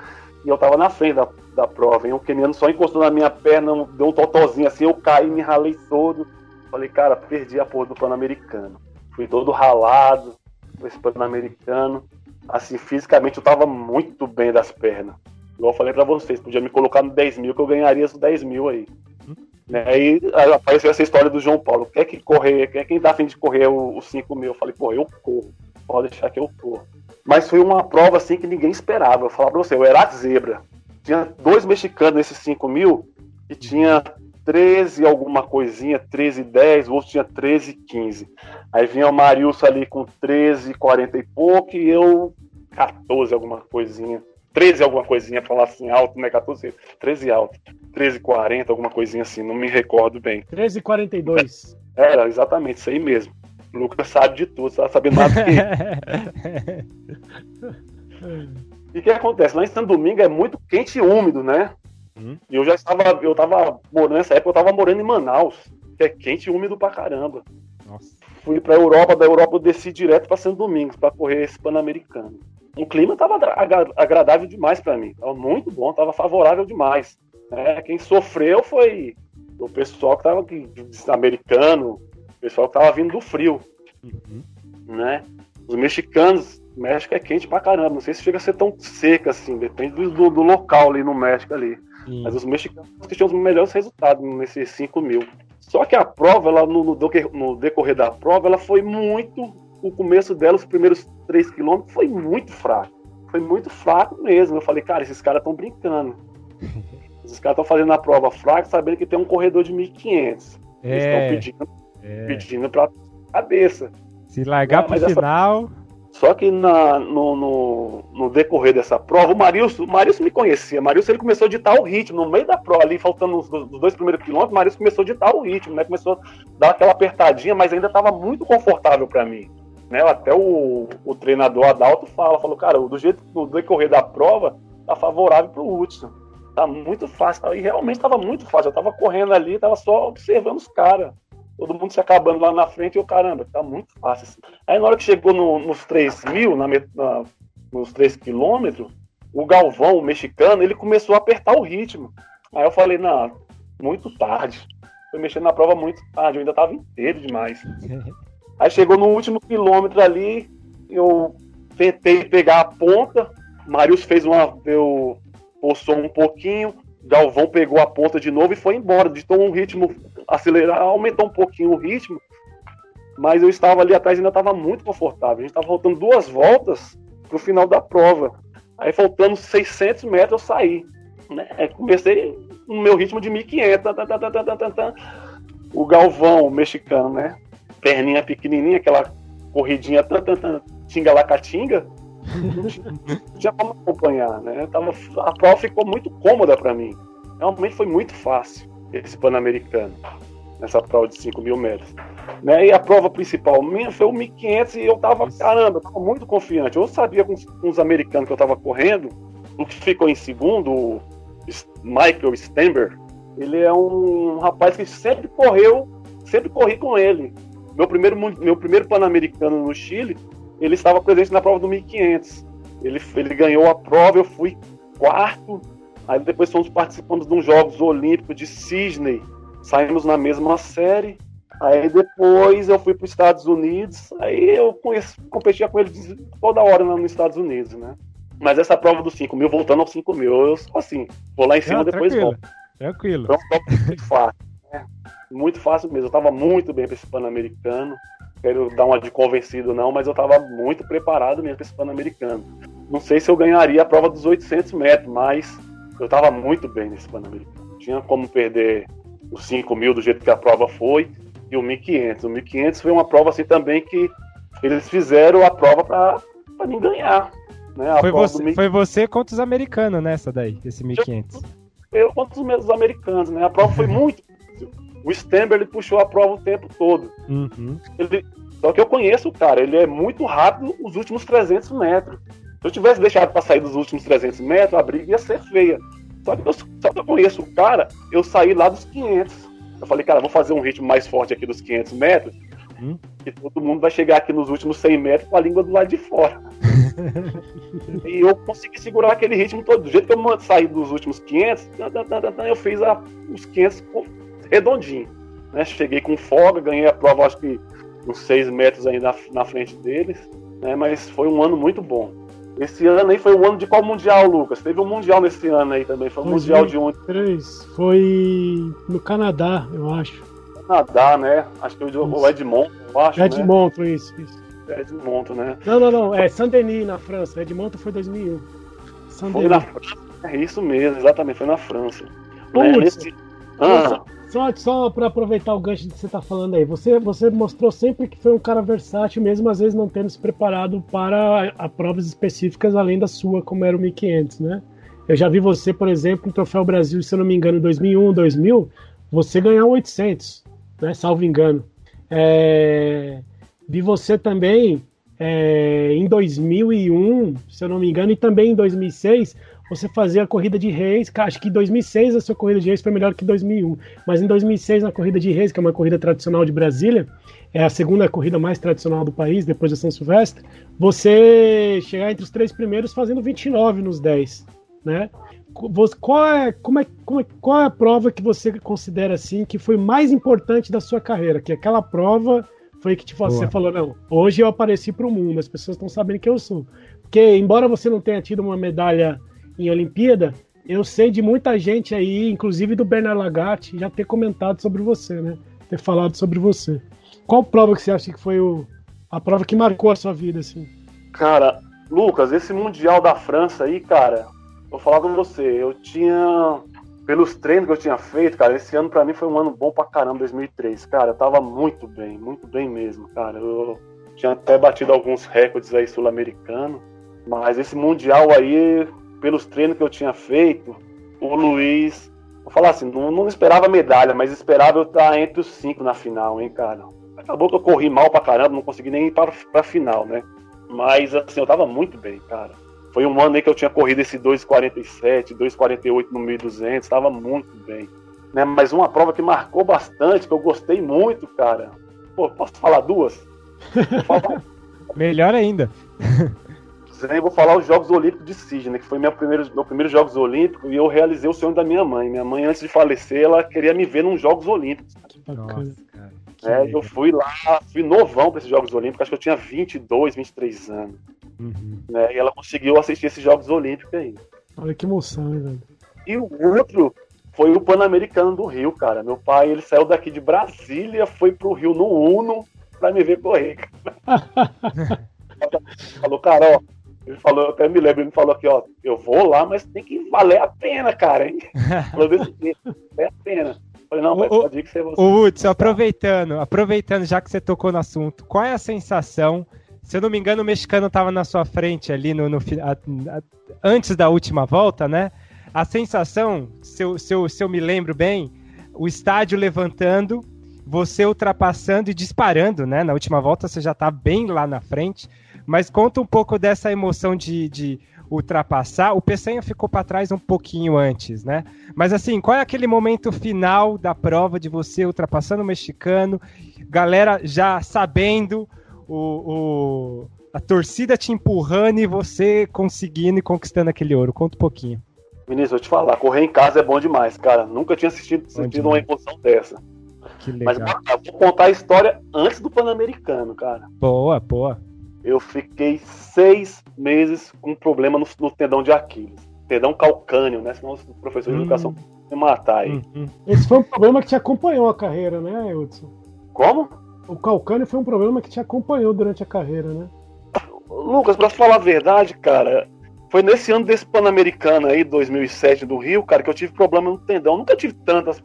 e eu tava na frente da, da prova. Hein? O keniano só encostou na minha perna, deu um totozinho assim, eu caí, me ralei todo. Falei, cara, perdi a porra do Pan-Americano. Fui todo ralado com esse Pan-Americano. Assim, fisicamente eu tava muito bem das pernas. Igual eu falei pra vocês, podia me colocar no 10 mil que eu ganharia os 10 mil aí. Né? Aí aí apareceu essa história do João Paulo. Quer que correr, quer quem tá afim de correr os 5 mil? Eu falei, pô, eu corro. Pode deixar que eu corro. Mas foi uma prova assim que ninguém esperava. Eu falar pra você, eu era zebra. Tinha dois mexicanos nesses 5 mil e tinha 13 alguma coisinha, 13 10, o outro tinha 13 15. Aí vinha o Marius ali com 13 40 e pouco e eu 14 alguma coisinha. 13 alguma coisinha, falar assim alto, né? 14, 13 alto. 13 40, alguma coisinha assim, não me recordo bem. 13 e 42. Era exatamente isso aí mesmo. O Lucas sabe de tudo, sabe sabendo mais do que E o que acontece? Lá em Santo Domingo é muito quente e úmido, né? Hum. E eu já estava, eu tava morando, nessa época eu tava morando em Manaus, que é quente e úmido pra caramba. Nossa. Fui pra Europa, da Europa eu desci direto pra Santo Domingos pra correr esse Pan-Americano. O clima tava agra- agra- agradável demais pra mim, tava muito bom, tava favorável demais. né? quem sofreu foi o pessoal que tava aqui, americano, o pessoal que tava vindo do frio Uhum. né? Os mexicanos, o México é quente pra caramba. Não sei se chega a ser tão seca assim, depende do, do- local ali no México ali. Sim. Mas os mexicanos que tinham os melhores resultados nesses 5 mil. Só que a prova, ela, no, no, decorrer da prova, ela foi muito. O começo dela, os primeiros 3 quilômetros, foi muito fraco. Foi muito fraco mesmo. Eu falei, cara, esses caras estão brincando. esses caras estão fazendo a prova fraca, sabendo que tem um corredor de 1.500. É, Eles estão pedindo, é. pedindo pra cabeça. Se largar para pro final. Essa... Só que na, no, no, no, decorrer dessa prova, o Marilson, o Marilson me conhecia. O Marilson ele começou a ditar o ritmo. No meio da prova, ali, faltando os, os dois primeiros quilômetros, o Marilson começou a ditar o ritmo, né? Começou a dar aquela apertadinha, mas ainda estava muito confortável para mim. Né? Até o, o treinador Adalto fala, falou, cara, do jeito no decorrer da prova, tá favorável pro Hudson. Tá muito fácil. E realmente estava muito fácil. Eu estava correndo ali, estava só observando os caras todo mundo se acabando lá na frente, e eu, caramba, tá muito fácil assim. Aí na hora que chegou no, nos 3 mil, na, na, nos 3 quilômetros, o Galvão, o mexicano, ele começou a apertar o ritmo. Aí eu falei, não, muito tarde. Foi mexendo na prova muito tarde, eu ainda tava inteiro demais. Aí chegou no último quilômetro ali, eu tentei pegar a ponta, Marius fez uma. Eu forçou um pouquinho, Galvão pegou a ponta de novo e foi embora. Ditou um ritmo acelerar, aumentou um pouquinho o ritmo, mas eu estava ali atrás e ainda estava muito confortável. A gente estava faltando duas voltas para o final da prova. Aí faltando 600 metros eu saí. Né? Comecei no meu ritmo de 1500. Tá, tá, tá, tá, tá, tá, o Galvão, o mexicano, né? Perninha pequenininha, aquela corridinha tinga-lacatinga. Não tinha como acompanhar, né? Tava, a prova ficou muito cômoda para mim. Realmente foi muito fácil esse Pan-Americano, nessa prova de 5 mil metros. Né? E a prova principal minha foi o 1500 e eu tava, caramba, eu tava muito confiante. Eu sabia com os, com os americanos que eu tava correndo, o que ficou em segundo, o Michael Stember, ele é um rapaz que sempre correu, sempre corri com ele. Meu primeiro, meu primeiro Pan-Americano no Chile, ele estava presente na prova do 1500. Ele, ele ganhou a prova, eu fui quarto, Aí depois fomos participando de uns Jogos Olímpicos de Sydney. Saímos na mesma série. Aí depois eu fui para os Estados Unidos. Aí eu conheço, competia com eles toda hora nos Estados Unidos, né? Mas essa prova dos 5 mil, voltando aos 5 mil, eu sou assim, vou lá em cima, e depois volto. Tranquilo. Um muito fácil. Muito fácil mesmo. Eu estava muito bem para esse Pan-Americano. Quero dar uma de convencido, não, mas eu estava muito preparado mesmo para esse Pan-Americano. Não sei se eu ganharia a prova dos 800 metros, mas eu estava muito bem nesse Pan-Americano. Tinha como perder os 5 mil do jeito que a prova foi e o 1.500. O 1.500 foi uma prova assim também que eles fizeram a prova para mim ganhar. Né? Foi você, foi, você, contra os americanos nessa daí, esse 1.500. Eu, contra os meus americanos, né? A prova foi muito O Stember ele puxou a prova o tempo todo. Uhum. Ele, só que eu conheço o cara, ele é muito rápido os últimos 300 metros. Se eu tivesse deixado para sair dos últimos 300 metros, a briga ia ser feia. Só que, eu, só que eu conheço o cara, eu saí lá dos 500. Eu falei, cara, vou fazer um ritmo mais forte aqui dos 500 metros, hum? e todo mundo vai chegar aqui nos últimos 100 metros com a língua do lado de fora. e eu consegui segurar aquele ritmo todo. Do jeito que eu saí dos últimos 500, eu fiz a, os 500 redondinho. Né? Cheguei com folga, ganhei a prova, acho que uns 6 metros aí na, na frente deles. Né? Mas foi um ano muito bom. Esse ano aí foi o ano de qual mundial, Lucas? Teve um mundial nesse ano aí também. Foi um mundial de onde? Foi no Canadá, eu acho. Canadá, né? Acho que o, o Edmonton, eu acho. Edmonton, né? isso, isso. Edmonton, né? Não, não, não. É Saint-Denis na França. Edmonton foi 2001. Foi na França. É isso mesmo, exatamente. Foi na França. Putz, né? Nesse... ah. Só, só para aproveitar o gancho que você está falando aí, você, você mostrou sempre que foi um cara versátil, mesmo às vezes não tendo se preparado para a, a provas específicas além da sua, como era o 1500, né? Eu já vi você, por exemplo, no Troféu Brasil, se eu não me engano, em 2001, 2000, você ganhar um 800, né? Salvo engano. É... Vi você também é, em 2001, se eu não me engano, e também em 2006, você fazia a corrida de reis. Acho que em 2006 a sua corrida de reis foi melhor que 2001. Mas em 2006, na corrida de reis, que é uma corrida tradicional de Brasília, é a segunda corrida mais tradicional do país, depois da São Silvestre, você chegar entre os três primeiros fazendo 29 nos 10, né? Qual é, como é, como é, qual é a prova que você considera assim que foi mais importante da sua carreira? Que aquela prova foi que tipo, você falou, não, hoje eu apareci para o mundo, as pessoas estão sabendo quem eu sou. Porque, embora você não tenha tido uma medalha em Olimpíada, eu sei de muita gente aí, inclusive do Bernard Lagatti, já ter comentado sobre você, né? Ter falado sobre você. Qual prova que você acha que foi o, a prova que marcou a sua vida, assim? Cara, Lucas, esse Mundial da França aí, cara, vou falar com você, eu tinha. Pelos treinos que eu tinha feito, cara, esse ano para mim foi um ano bom pra caramba, 2003. Cara, eu tava muito bem, muito bem mesmo, cara. Eu tinha até batido alguns recordes aí sul-americanos. Mas esse Mundial aí, pelos treinos que eu tinha feito, o Luiz. Vou falar assim, não, não esperava medalha, mas esperava eu estar entre os cinco na final, hein, cara. Acabou que eu corri mal pra caramba, não consegui nem ir pra, pra final, né? Mas assim, eu tava muito bem, cara. Foi um ano aí que eu tinha corrido esse 2,47, 2,48 no 1.200, tava muito bem. Né? Mas uma prova que marcou bastante, que eu gostei muito, cara. Pô, posso falar duas? Falar... Melhor ainda. Eu vou falar os Jogos Olímpicos de Sydney, que foi meu primeiro, meu primeiro Jogos Olímpicos, e eu realizei o sonho da minha mãe. Minha mãe, antes de falecer, ela queria me ver nos Jogos Olímpicos. Nossa, cara. É, eu fui lá, fui novão para esses Jogos Olímpicos, acho que eu tinha 22, 23 anos. Uhum. Né, e ela conseguiu assistir esses Jogos Olímpicos aí. Olha que emoção, hein, velho. E o outro foi o Pan-Americano do Rio, cara. Meu pai, ele saiu daqui de Brasília, foi pro Rio no Uno pra me ver correr. falou, cara, ó, ele falou, eu até me lembro, ele falou aqui, ó, eu vou lá, mas tem que valer a pena, cara, hein? Falou desse jeito, vale a pena. Falei, não, mas O- pode ir que você Hudson, aproveitando, aproveitando já que você tocou no assunto, qual é a sensação? Se eu não me engano, o mexicano estava na sua frente ali no, no a- a- antes da última volta, né? A sensação, se eu, se, eu, se eu me lembro bem, o estádio levantando, você ultrapassando e disparando, né? Na última volta você já está bem lá na frente, mas conta um pouco dessa emoção de, de ultrapassar. O Peçanha ficou para trás um pouquinho antes, né? Mas assim, qual é aquele momento final da prova de você ultrapassando o mexicano, galera já sabendo o, o- a torcida te empurrando e você conseguindo e conquistando aquele ouro? Conta um pouquinho. Vinícius, eu te falar, correr em casa é bom demais, cara. Nunca tinha assistido, sentido uma emoção dessa. Que Mas legal. eu vou contar a história antes do Pan-Americano, cara. Boa, boa. Eu fiquei seis meses com um problema no, no tendão de Aquiles. Tendão calcâneo, né? Senão o professor de Hum. educação me matar aí. Hum, hum. Esse foi um problema que te acompanhou a carreira, né, Hudson? Como? O calcânio foi um problema que te acompanhou durante a carreira, né? Lucas, pra falar a verdade, cara, foi nesse ano desse Pan-Americano aí, 2007, do Rio, cara, que eu tive problema no tendão. Eu nunca tive tantas,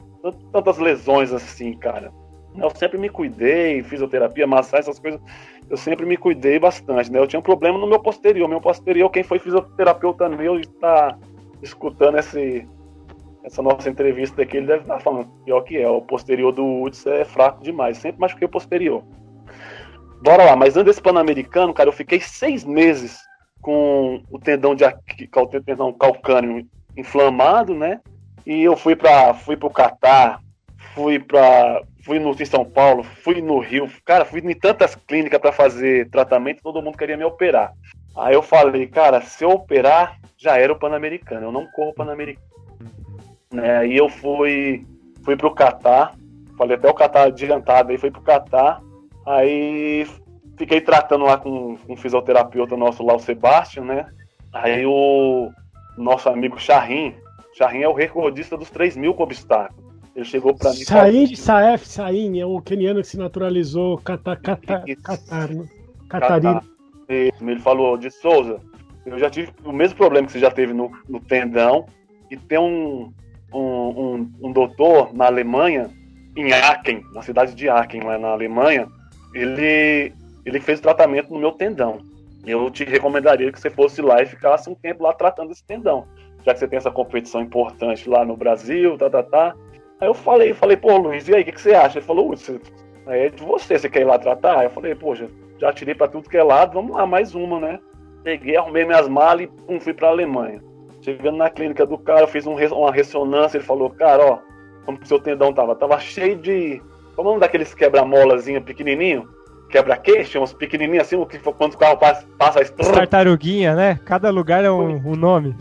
tantas lesões assim, cara. Eu sempre me cuidei, fisioterapia, massagem, essas coisas. Eu sempre me cuidei bastante, né? Eu tinha um problema no meu posterior. Meu posterior, quem foi fisioterapeuta meu está escutando esse, essa nossa entrevista aqui, ele deve estar falando pior que é. O posterior do Hudson é fraco demais. Sempre machuquei o posterior. Bora lá, mas antes desse Pan-Americano, cara, eu fiquei seis meses com o tendão de cal- tendão calcâneo inflamado, né? E eu fui para fui pro Catar, fui para fui no em São Paulo, fui no Rio, cara, fui em tantas clínicas para fazer tratamento, todo mundo queria me operar. Aí eu falei, cara, se eu operar, já era o Pan-Americano, eu não corro Pan-Americano. Né? Aí eu fui fui pro Catar, falei até o Catar adiantado, aí fui pro Catar, aí fiquei tratando lá com um fisioterapeuta nosso lá, o Sebastião, né? Aí o nosso amigo Charrin, Charrin é o recordista dos 3 mil com. Ele chegou pra mim Said, Saef Sain é um keniano que se naturalizou cata, cata. Catar, né? Ele falou, de Souza, eu já tive o mesmo problema que você já teve no, no tendão, e tem um, um, um, um doutor na Alemanha, em Aachen, na cidade de Aachen, lá na Alemanha, ele, ele fez o tratamento no meu tendão. Eu te recomendaria que você fosse lá e ficasse um tempo lá tratando esse tendão, já que você tem essa competição importante lá no Brasil, tá, tá, tá. Aí eu falei, falei, pô, Luiz, e aí, o que, que você acha? Ele falou, "Hudson, é de você, você quer ir lá tratar? Aí eu falei, poxa, já tirei pra tudo que é lado, vamos lá, mais uma, né? Peguei, arrumei minhas malas e pum, fui pra Alemanha. Chegando na clínica do cara, eu fiz um uma ressonância, ele falou, cara, ó, como que seu tendão tava? Tava cheio de. Como é o nome daqueles quebra-molazinho pequenininho? Quebra-queixo, uns pequenininhos assim, que quando o carro passa, passa a estrada. Tartaruguinha, né? Cada lugar é um, um nome.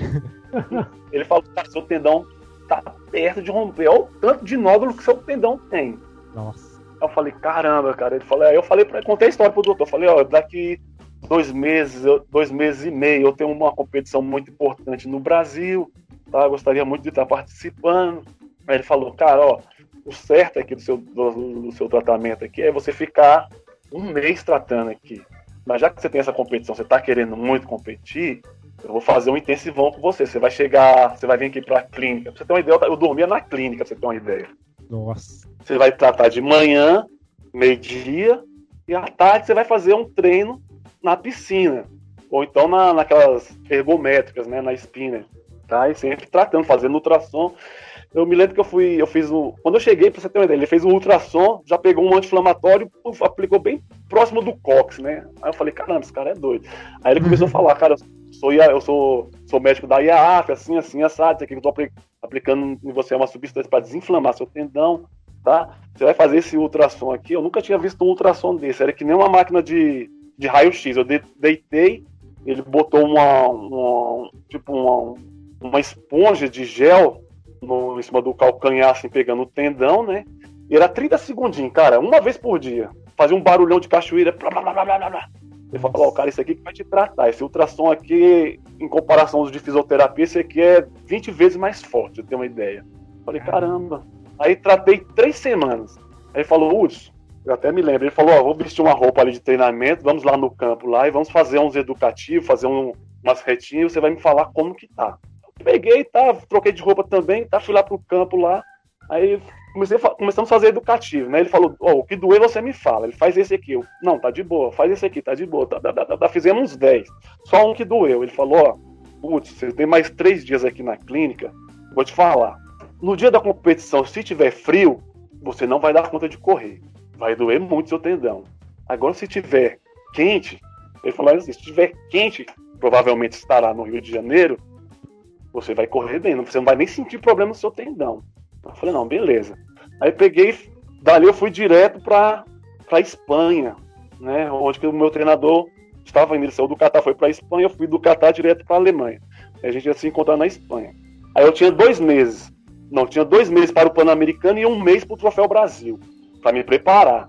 Ele falou, cara, seu tendão tá perto de romper. Olha o tanto de nódulo que seu tendão tem. Nossa. Eu falei, caramba, cara. Ele falou, aí eu falei pra contei a história pro doutor. Eu falei, ó, daqui dois meses, eu- dois meses e meio, eu tenho uma competição muito importante no Brasil. tá? Gostaria muito de estar participando. Aí ele falou, cara, ó, o certo aqui do seu, do, do seu tratamento aqui é você ficar um mês tratando aqui. Mas já que você tem essa competição, você está querendo muito competir, eu vou fazer um intensivão com você. Você vai chegar, você vai vir aqui para a clínica. Pra você ter uma ideia, eu dormia na clínica, pra você ter uma ideia. Nossa. Você vai tratar de manhã, meio-dia, e à tarde você vai fazer um treino na piscina. Ou então na, naquelas ergométricas, né? Na spinner. Tá? E sempre tratando, fazendo ultrassom. Eu me lembro que eu fui, eu fiz o. Quando eu cheguei, pra você ter uma ideia, ele fez o ultrassom, já pegou um anti-inflamatório, aplicou bem próximo do cox, né? Aí eu falei, caramba, esse cara é doido. Aí ele começou a falar, cara, eu sou, eu sou, sou médico da IAAF, assim, assim, assado, isso aqui que eu tô aplicando em você é uma substância para desinflamar seu tendão, tá? Você vai fazer esse ultrassom aqui, eu nunca tinha visto um ultrassom desse, era que nem uma máquina de, de raio-x. Eu deitei, ele botou uma, uma tipo uma, uma esponja de gel no, em cima do calcanhar, assim, pegando o tendão, né? E era 30 segundinhos, cara, uma vez por dia. Fazia um barulhão de cachoeira. Blá, blá, blá, blá, blá. Ele falou, ó, cara, isso aqui que vai te tratar. Esse ultrassom aqui, em comparação aos de fisioterapia, esse aqui é 20 vezes mais forte, eu tenho uma ideia. Falei, caramba. Aí tratei três semanas. Aí ele falou, Hudson, eu até me lembro, ele falou, ó, vou vestir uma roupa ali de treinamento, vamos lá no campo lá e vamos fazer uns educativos, fazer um, umas retinhas, você vai me falar como que tá. Peguei, tá, troquei de roupa também, tá, fui lá pro campo lá. Aí comecei começamos a fazer educativo, né? Ele falou, ó, oh, o que doer você me fala. Ele faz esse aqui. Eu, não, tá de boa, faz esse aqui, tá de boa. Tá, tá, tá, tá. Fizemos uns 10. Só um que doeu. Ele falou, ó, putz, você tem mais três dias aqui na clínica, vou te falar. No dia da competição, se tiver frio, você não vai dar conta de correr. Vai doer muito seu tendão. Agora, se tiver quente, ele falou assim, se tiver quente, provavelmente estará no Rio de Janeiro, você vai correr bem, você não vai nem sentir problema no seu tendão. Eu falei, não, beleza. Aí peguei, dali eu fui direto para para Espanha, né? Onde que o meu treinador estava indo, ele saiu do Catar, foi para Espanha, eu fui do Catar direto para Alemanha. Aí a gente ia se encontrar na Espanha. Aí eu tinha dois meses, não, tinha dois meses para o Pan-Americano e um mês para o Troféu Brasil, para me preparar.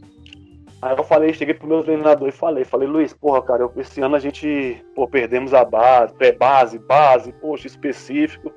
Aí eu falei, cheguei pro meu treinador e falei, falei, Luiz, porra, cara, eu, esse ano a gente, pô, perdemos a base, pré-base, base, poxa, específico.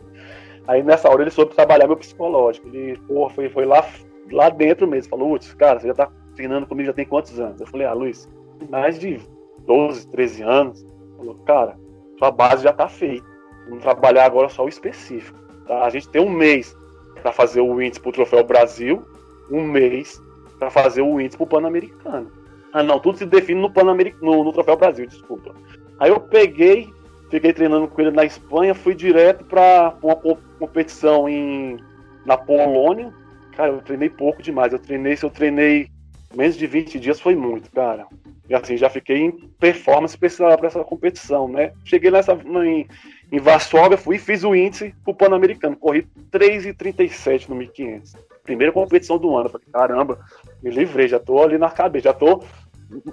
Aí nessa hora ele soube trabalhar meu psicológico. Ele, porra, foi, foi lá, lá dentro mesmo. Falou, Lutz, cara, você já tá treinando comigo já tem quantos anos? Eu falei, ah, Luiz, mais de 12, 13 anos. Falou, cara, sua base já tá feita. Vamos trabalhar agora só o específico. Tá? A gente tem um mês para fazer o índice pro Troféu Brasil, um mês para fazer o índice pro Pan-Americano. Ah, não, tudo se define no, Pan no, no Troféu Brasil, desculpa. Aí eu peguei, fiquei treinando com ele na Espanha, fui direto para uma competição em, na Polônia. Cara, eu treinei pouco demais. Eu treinei, se eu treinei menos de 20 dias, foi muito, cara. E assim, já fiquei em performance para essa, essa competição, né? Cheguei nessa, em, em Varsóvia, fui e fiz o índice pro Pan-Americano. Corri 3,37 no 1500 primeira competição do ano. falei, caramba, me livrei, já tô ali na cabeça, já tô.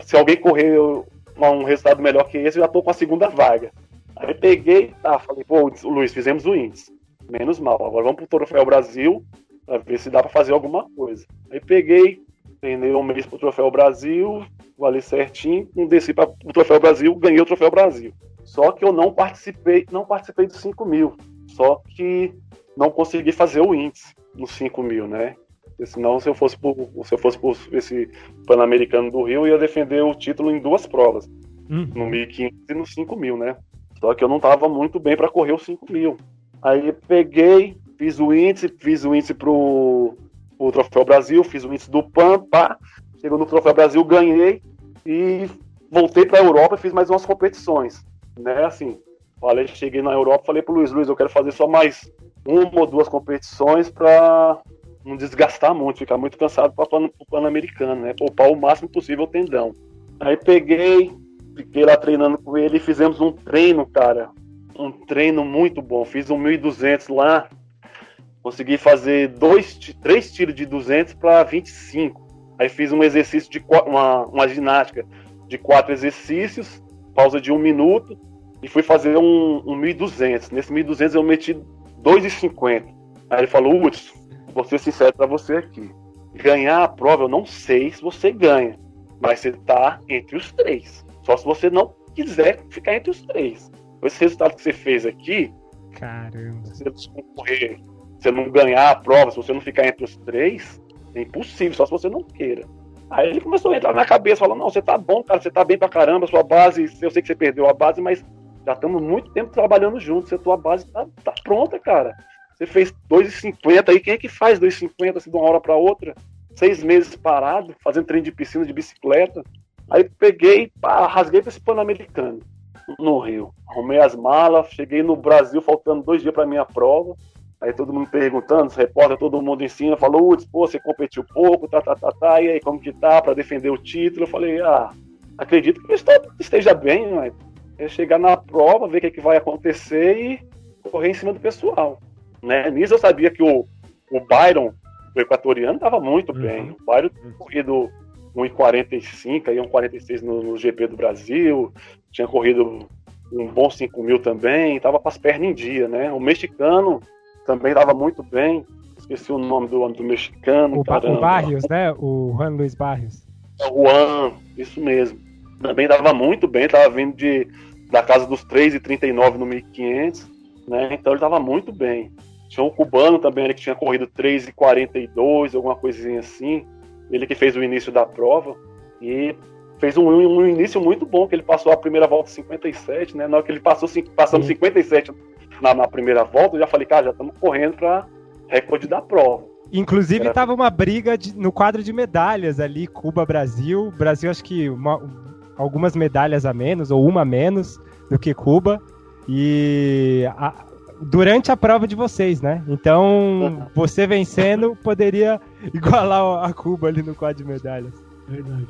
Se alguém correr um resultado melhor que esse, eu já tô com a segunda vaga. Aí peguei, tá, falei, pô, Luiz, fizemos o índice. Menos mal, agora vamos pro Troféu Brasil pra ver se dá pra fazer alguma coisa. Aí peguei, treinei um mês pro Troféu Brasil, vali certinho, desci para o Troféu Brasil, ganhei o Troféu Brasil. Só que eu não participei, não participei dos 5 mil. Só que não consegui fazer o índice nos 5 mil, né? Porque senão, se eu fosse por, se eu fosse por esse Pan-Americano do Rio, eu ia defender o título em duas provas. Uhum. No 1.500 e no 5 mil, né? Só que eu não estava muito bem para correr os 5 mil. Aí peguei, fiz o índice, fiz o índice pro, pro Troféu Brasil, fiz o índice do PAN, pá. Chegou no Troféu Brasil, ganhei e voltei para a Europa e fiz mais umas competições, né? Assim, falei, cheguei na Europa, falei pro Luiz, Luiz, eu quero fazer só mais uma ou duas competições para não desgastar muito, ficar muito cansado para o Pan-Americano, né? Poupar o máximo possível o tendão. Aí peguei, fiquei lá treinando com ele e fizemos um treino, cara. Um treino muito bom. Fiz um 1.200 lá. Consegui fazer dois, três tiros de 200 para 25. Aí fiz um exercício de uma, uma ginástica de quatro exercícios, pausa de um minuto e fui fazer um, um 1.200. Nesse 1.200 eu meti 2,50. Aí ele falou, Hudson, vou ser sincero para você aqui. Ganhar a prova, eu não sei se você ganha, mas você tá entre os três. Só se você não quiser ficar entre os três. Esse resultado que você fez aqui, Caramba. Se você não correr, se você não ganhar a prova, se você não ficar entre os três, é impossível, só se você não queira. Aí ele começou a entrar na cabeça, falando, não, você tá bom, cara, você tá bem pra caramba, sua base, eu sei que você perdeu a base, mas já estamos muito tempo trabalhando juntos, a tua base tá, tá pronta, cara. Você fez 2,50 aí, quem é que faz 2,50 assim, de uma hora para outra? Seis meses parado, fazendo treino de piscina, de bicicleta. Aí peguei, pá, rasguei para esse Pan-Americano no Rio. Arrumei as malas, cheguei no Brasil faltando dois dias para minha prova. Aí todo mundo perguntando, os repórter, todo mundo em cima, falou, Uts, pô, você competiu pouco, tá, tá, tá, tá, e aí como que tá para defender o título? Eu falei, ah, acredito que eu esteja bem, mas é chegar na prova, ver o que, é que vai acontecer e correr em cima do pessoal. Né? Nisso eu sabia que o, o Byron, o equatoriano, estava muito uhum. bem. O Byron tinha corrido 1,45, aí 1,46 no, no GP do Brasil, tinha corrido um bom 5 mil também, estava com as pernas em dia, né? O mexicano também estava muito bem, esqueci o nome do, do mexicano. O, caramba. o Barrios, né? O Juan Luiz Barrios. É o Juan, isso mesmo. Também estava muito bem, estava vindo de, da casa dos 3,39 no 1500, né? Então ele estava muito bem. Tinha um cubano também ali que tinha corrido 3,42, alguma coisinha assim. Ele que fez o início da prova. E fez um, um, início muito bom, que ele passou a primeira volta 57, né? Na hora que ele passou passando 57 na, na primeira volta, eu já falei, cara, já estamos correndo para recorde da prova. Inclusive Era... tava uma briga de, no quadro de medalhas ali, Cuba-Brasil. Brasil acho que uma, algumas medalhas a menos, ou uma a menos do que Cuba. E a, durante a prova de vocês, né? Então, você vencendo poderia igualar a Cuba ali no quadro de medalhas. Verdade.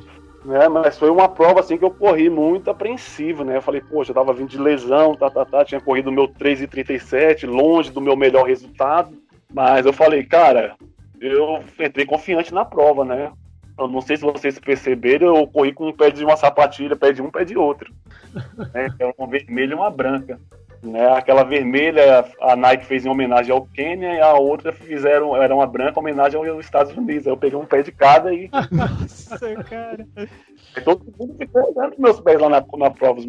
É, mas foi uma prova assim que eu corri muito apreensivo, né? Eu falei, poxa, eu tava vindo de lesão, tá, tá, tá, tinha corrido o meu 3,37, longe do meu melhor resultado. Mas eu falei, cara, eu entrei confiante na prova, né? Eu não sei se vocês perceberam, eu corri com um pé de uma sapatilha, pé de um, pé de outro. É, é uma vermelha e uma branca. Né? Aquela vermelha a Nike fez em homenagem ao Quênia e a outra fizeram, era uma branca em homenagem aos Estados Unidos. Aí eu peguei um pé de cada e. Nossa, cara. E todo mundo ficou olhando meus pés lá na, na prova.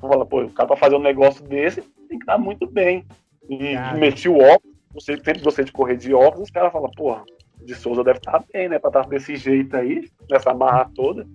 Fala, pô, o cara pra fazer um negócio desse tem que estar muito bem. E cara. meti o óculos, você sempre gostei de correr de óculos, os caras falam, porra, de Souza deve estar bem, né? Pra estar desse jeito aí, nessa marra toda.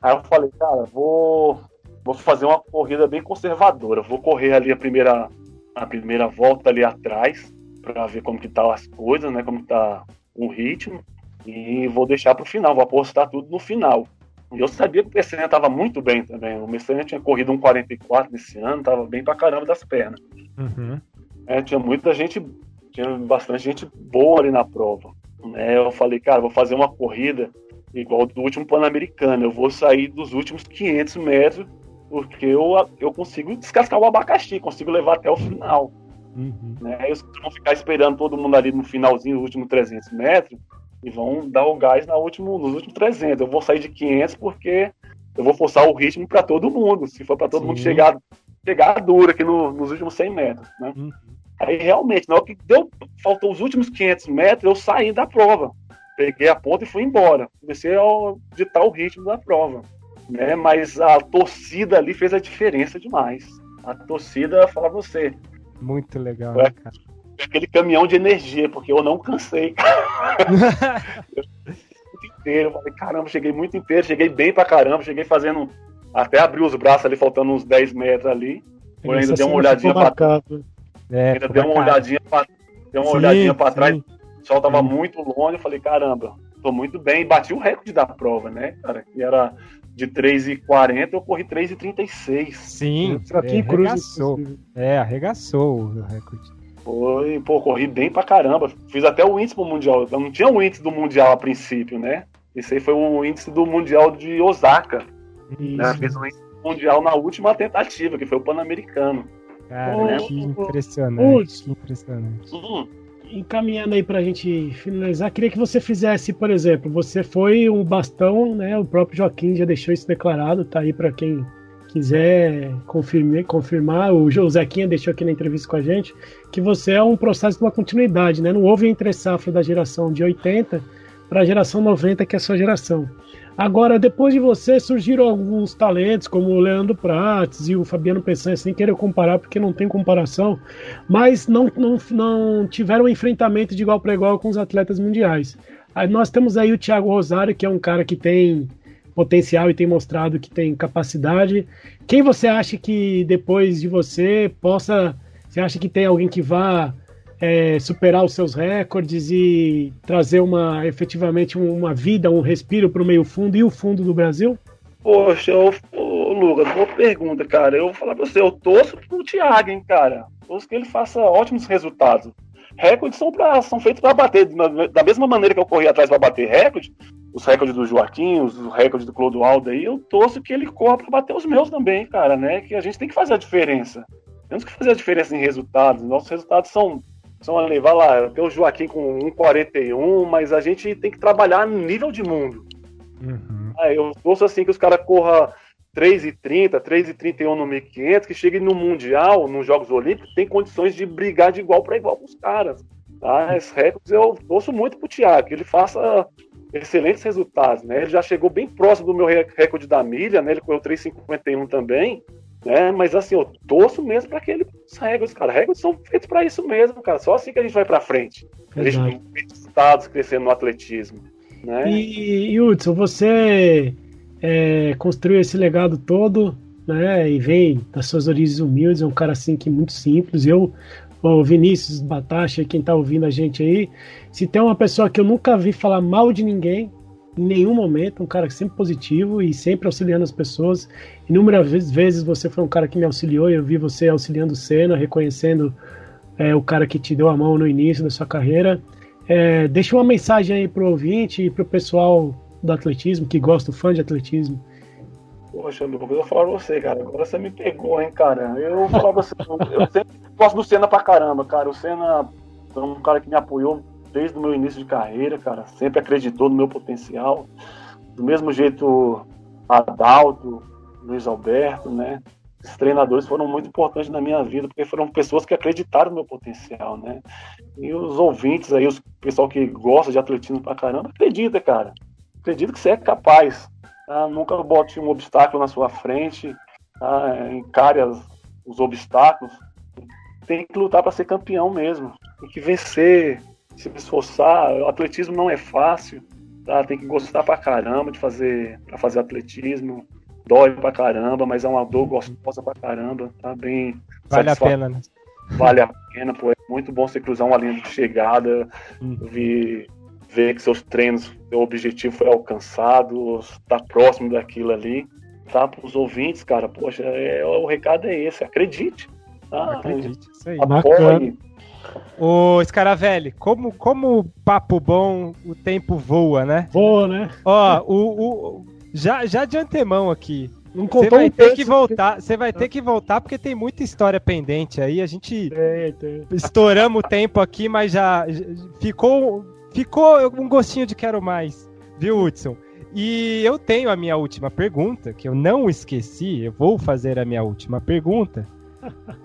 Aí eu falei, cara, vou vou fazer uma corrida bem conservadora. Vou correr ali a primeira, a primeira volta ali atrás para ver como que tá as coisas, né? Como tá o ritmo e vou deixar para o final. Vou apostar tudo no final. E eu sabia que o Messina estava muito bem também. O Messina tinha corrido um 44 nesse ano, estava bem pra caramba das pernas. Uhum. É, tinha muita gente, tinha bastante gente boa ali na prova. É, eu falei, cara, vou fazer uma corrida igual do último Pan-Americano. Eu vou sair dos últimos 500 metros porque eu, eu consigo descascar o abacaxi, consigo levar até o final. Uhum. Né? Eles vão ficar esperando todo mundo ali no finalzinho, nos últimos 300 metros, e vão dar o gás na último, nos últimos 300. Eu vou sair de 500 porque eu vou forçar o ritmo para todo mundo. Se for para todo Sim. mundo chegar, chegar duro aqui no, nos últimos 100 metros. Né? Uhum. Aí realmente, na hora que deu, faltou os últimos 500 metros, eu saí da prova. Peguei a ponta e fui embora. Comecei a ditar o ritmo da prova né? Mas a torcida ali fez a diferença demais. A torcida, fala você. Muito legal, é, cara. Aquele caminhão de energia, porque eu não cansei, eu muito inteiro, eu falei, caramba, cheguei muito inteiro, cheguei bem pra caramba, cheguei fazendo. Até abrir os braços ali, faltando uns 10 metros ali. Eu ainda dei uma olhadinha pra é, ainda dei uma olhadinha pra, dei uma sim, olhadinha pra trás. O sol tava sim. muito longe, eu falei, caramba, tô muito bem. E bati o recorde da prova, né, cara? Que era de 3,40, eu corri 3,36. Sim, aqui é, Cruz. Arregaçou. É, arregaçou o recorde. Foi, pô, corri bem pra caramba. Fiz até o índice pro Mundial. Eu não tinha o índice do Mundial a princípio, né? Esse aí foi o índice do Mundial de Osaka. Né? Fiz o índice mundial na última tentativa, que foi o Pan-Americano. Cara, né? que impressionante, que impressionante. Uhum encaminhando aí para a gente finalizar, queria que você fizesse, por exemplo, você foi um bastão, né? O próprio Joaquim já deixou isso declarado, tá aí para quem quiser confirmar, confirmar, o Zequinha deixou aqui na entrevista com a gente, que você é um processo de uma continuidade, né? Não houve entre safra da geração de 80 para a geração 90, que é a sua geração. Agora, depois de você, surgiram alguns talentos, como o Leandro Prates e o Fabiano Pessan, sem querer comparar, porque não tem comparação, mas não, não, não tiveram enfrentamento de igual para igual com os atletas mundiais. Aí nós temos aí o Thiago Rosário, que é um cara que tem potencial e tem mostrado que tem capacidade. Quem você acha que depois de você possa. Você acha que tem alguém que vá é, superar os seus recordes e trazer uma efetivamente uma vida, um respiro para o meio fundo e o fundo do Brasil? Poxa, ô, ô, Lucas, boa pergunta, cara. Eu vou falar pra você, eu torço pro Thiago, hein, cara. Torço que ele faça ótimos resultados. Recordes são, pra, são feitos para bater. Da mesma maneira que eu corri atrás para bater recorde, os recordes do Joaquim, os recordes do Clodoaldo aí, eu torço que ele corra para bater os meus também, cara, né? Que a gente tem que fazer a diferença. Temos que fazer a diferença em resultados. Nossos resultados são são ali, vai lá, tem o Joaquim com 1,41, mas a gente tem que trabalhar no nível de mundo. Uhum. Aí eu torço assim que os caras corram 3,30, 3,31 no 1500, que cheguem no Mundial, nos Jogos Olímpicos, tem condições de brigar de igual para igual com os caras. Tá? Esses recordes eu torço muito pro Thiago, que ele faça excelentes resultados, né? Ele já chegou bem próximo do meu recorde da milha, né? Ele correu 3,51 também. Né? Mas assim, eu torço mesmo para aquele recordes, cara. Recordes são feitos para isso mesmo, cara. Só assim que a gente vai para frente. A gente vê estados crescendo no atletismo. Né? E, e Hudson, você é, construiu esse legado todo, né? E vem das suas origens humildes, é um cara assim que é muito simples. Eu, o Vinícius Batacha, quem tá ouvindo a gente aí, se tem uma pessoa que eu nunca vi falar mal de ninguém, em nenhum momento, um cara sempre positivo e sempre auxiliando as pessoas. Inúmeras vezes você foi um cara que me auxiliou e eu vi você auxiliando o Senna, reconhecendo é, o cara que te deu a mão no início da sua carreira. É, deixa uma mensagem aí pro ouvinte e pro pessoal do atletismo, que gosta, fã de atletismo. Poxa, Lucas, eu vou falar pra você, cara. Agora você me pegou, hein, cara. Eu vou falar pra você, eu sempre gosto do Senna pra caramba, cara. O Senna é um cara que me apoiou desde o meu início de carreira, cara, sempre acreditou no meu potencial. Do mesmo jeito, Adalto, Luiz Alberto, né? Esses treinadores foram muito importantes na minha vida, porque foram pessoas que acreditaram no meu potencial, né? E os ouvintes aí, o pessoal que gosta de atletismo pra caramba, acredita, cara. Acredita que você é capaz. Tá? Nunca bote um obstáculo na sua frente, tá? encare as, os obstáculos. Tem que lutar para ser campeão mesmo. Tem que vencer se esforçar. O atletismo não é fácil, tá? Tem que gostar pra caramba de fazer, pra fazer atletismo. Dói pra caramba, mas é uma dor gostosa pra caramba, tá? Bem. Vale a pena, né? Vale a pena, pô. É muito bom você cruzar uma linha de chegada, hum. ver, ver que seus treinos, seu objetivo foi alcançado, tá próximo daquilo ali. Tá? Para os ouvintes, cara, poxa, é, o recado é esse, acredite. Tá? Acredite, isso aí. Apoie, Ô, Scaravelli, como, como papo bom, o tempo voa, né? Voa, né? Ó, o, o, já, já de antemão aqui. Você vai um ter que voltar, você vai ter que voltar porque tem muita história pendente aí. A gente tem, tem. estouramos o tempo aqui, mas já, já ficou ficou um gostinho de quero mais, viu, Hudson? E eu tenho a minha última pergunta, que eu não esqueci, eu vou fazer a minha última pergunta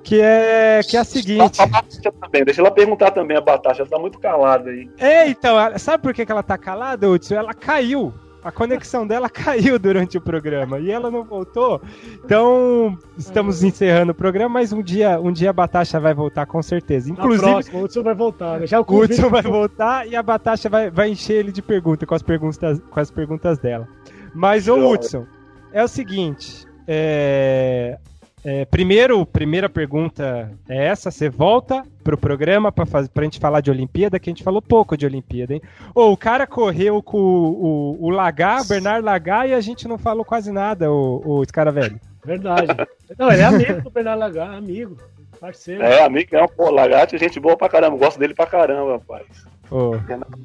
que é, que é a seguinte. A também, deixa ela perguntar também a Batata, ela tá muito calada aí. É, então, sabe por que ela tá calada, Hudson? Ela caiu. A conexão dela caiu durante o programa e ela não voltou. Então, estamos encerrando o programa, mas um dia, um dia a Batata vai voltar com certeza. Inclusive, próxima, o Hudson vai voltar. Né? Já o, o Hudson vai voltar e a Batata vai, vai encher ele de perguntas com as perguntas, com as perguntas dela. Mas, ô Hudson, é o seguinte. É, é, primeiro, primeira pergunta é essa: você volta pro programa pra, fazer, pra gente falar de Olimpíada, que a gente falou pouco de Olimpíada, hein? Ô, o cara correu com o, o, o Lagar, Bernard Lagar, e a gente não falou quase nada, o, o cara velho. Verdade. Não, ele é amigo do Bernard Lagar, amigo. Parceiro. É, amigo, é um pô, Lagarto é gente boa pra caramba, gosto dele pra caramba, rapaz. Oh,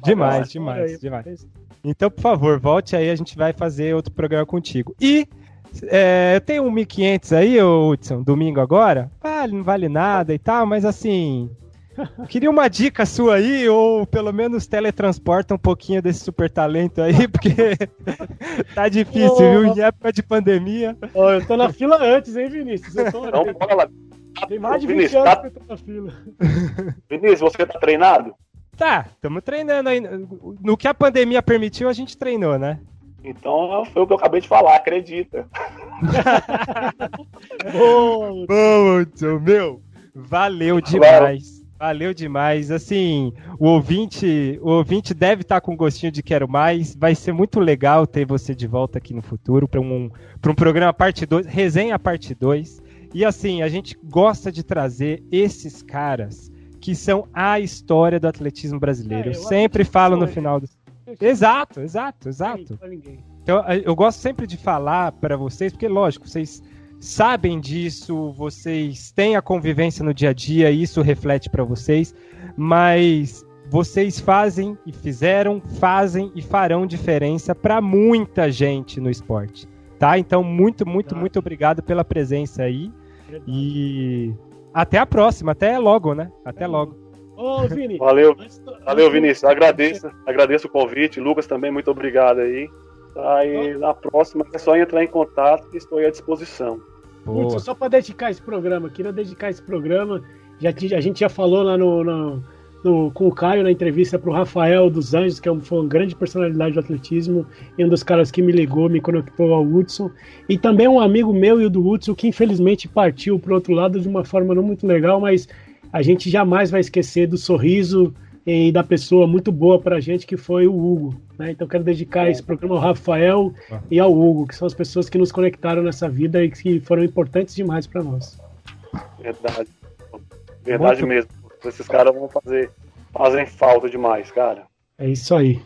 demais, demais, demais. Então, por favor, volte aí, a gente vai fazer outro programa contigo. E é, eu tenho um 1.500 aí, Hudson, domingo agora. Vale, não vale nada e tal, mas assim. Queria uma dica sua aí, ou pelo menos teletransporta um pouquinho desse super talento aí, porque tá difícil, oh. viu? Em época de pandemia. Oh, eu tô na fila antes, hein, Vinícius? Eu tô... Não, fala. Tem mais de 20 Vinícius, anos tá... que eu tô na fila. Vinícius, você tá treinado? Tá, estamos treinando aí. No que a pandemia permitiu, a gente treinou, né? Então foi o que eu acabei de falar, acredita. Bom, meu, valeu demais. Valeu demais. Assim, o ouvinte, o ouvinte deve estar com gostinho de quero mais. Vai ser muito legal ter você de volta aqui no futuro para um, um programa parte 2, resenha parte 2. E assim, a gente gosta de trazer esses caras que são a história do atletismo brasileiro. É, eu, eu sempre falo no final do. Exato, exato, exato. Então, eu gosto sempre de falar para vocês, porque, lógico, vocês sabem disso, vocês têm a convivência no dia a dia, isso reflete para vocês, mas vocês fazem e fizeram, fazem e farão diferença para muita gente no esporte, tá? Então, muito, muito, muito obrigado pela presença aí. E até a próxima, até logo, né? Até logo. Ô, Vini. Valeu, valeu, Vinícius. Agradeço, agradeço o convite. Lucas também, muito obrigado aí. Tá, e na próxima é só entrar em contato que estou à disposição. Putz, só para dedicar esse programa, queria dedicar esse programa. Já, a gente já falou lá no, no, no com o Caio na entrevista para o Rafael dos Anjos, que é foi uma grande personalidade do atletismo e um dos caras que me ligou, me conectou ao Hudson. E também um amigo meu e o do Hudson que infelizmente partiu para outro lado de uma forma não muito legal, mas a gente jamais vai esquecer do sorriso e da pessoa muito boa para a gente, que foi o Hugo. Né? Então quero dedicar esse programa ao Rafael e ao Hugo, que são as pessoas que nos conectaram nessa vida e que foram importantes demais para nós. Verdade. Verdade muito... mesmo. Esses caras vão fazer fazem falta demais, cara. É isso aí.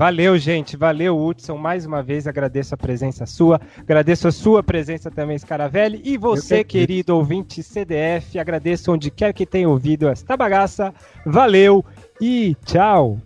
Valeu, gente. Valeu, Hudson. Mais uma vez agradeço a presença sua. Agradeço a sua presença também, Scaravelli. E você, querido ouvinte CDF, agradeço onde quer que tenha ouvido esta bagaça. Valeu e tchau!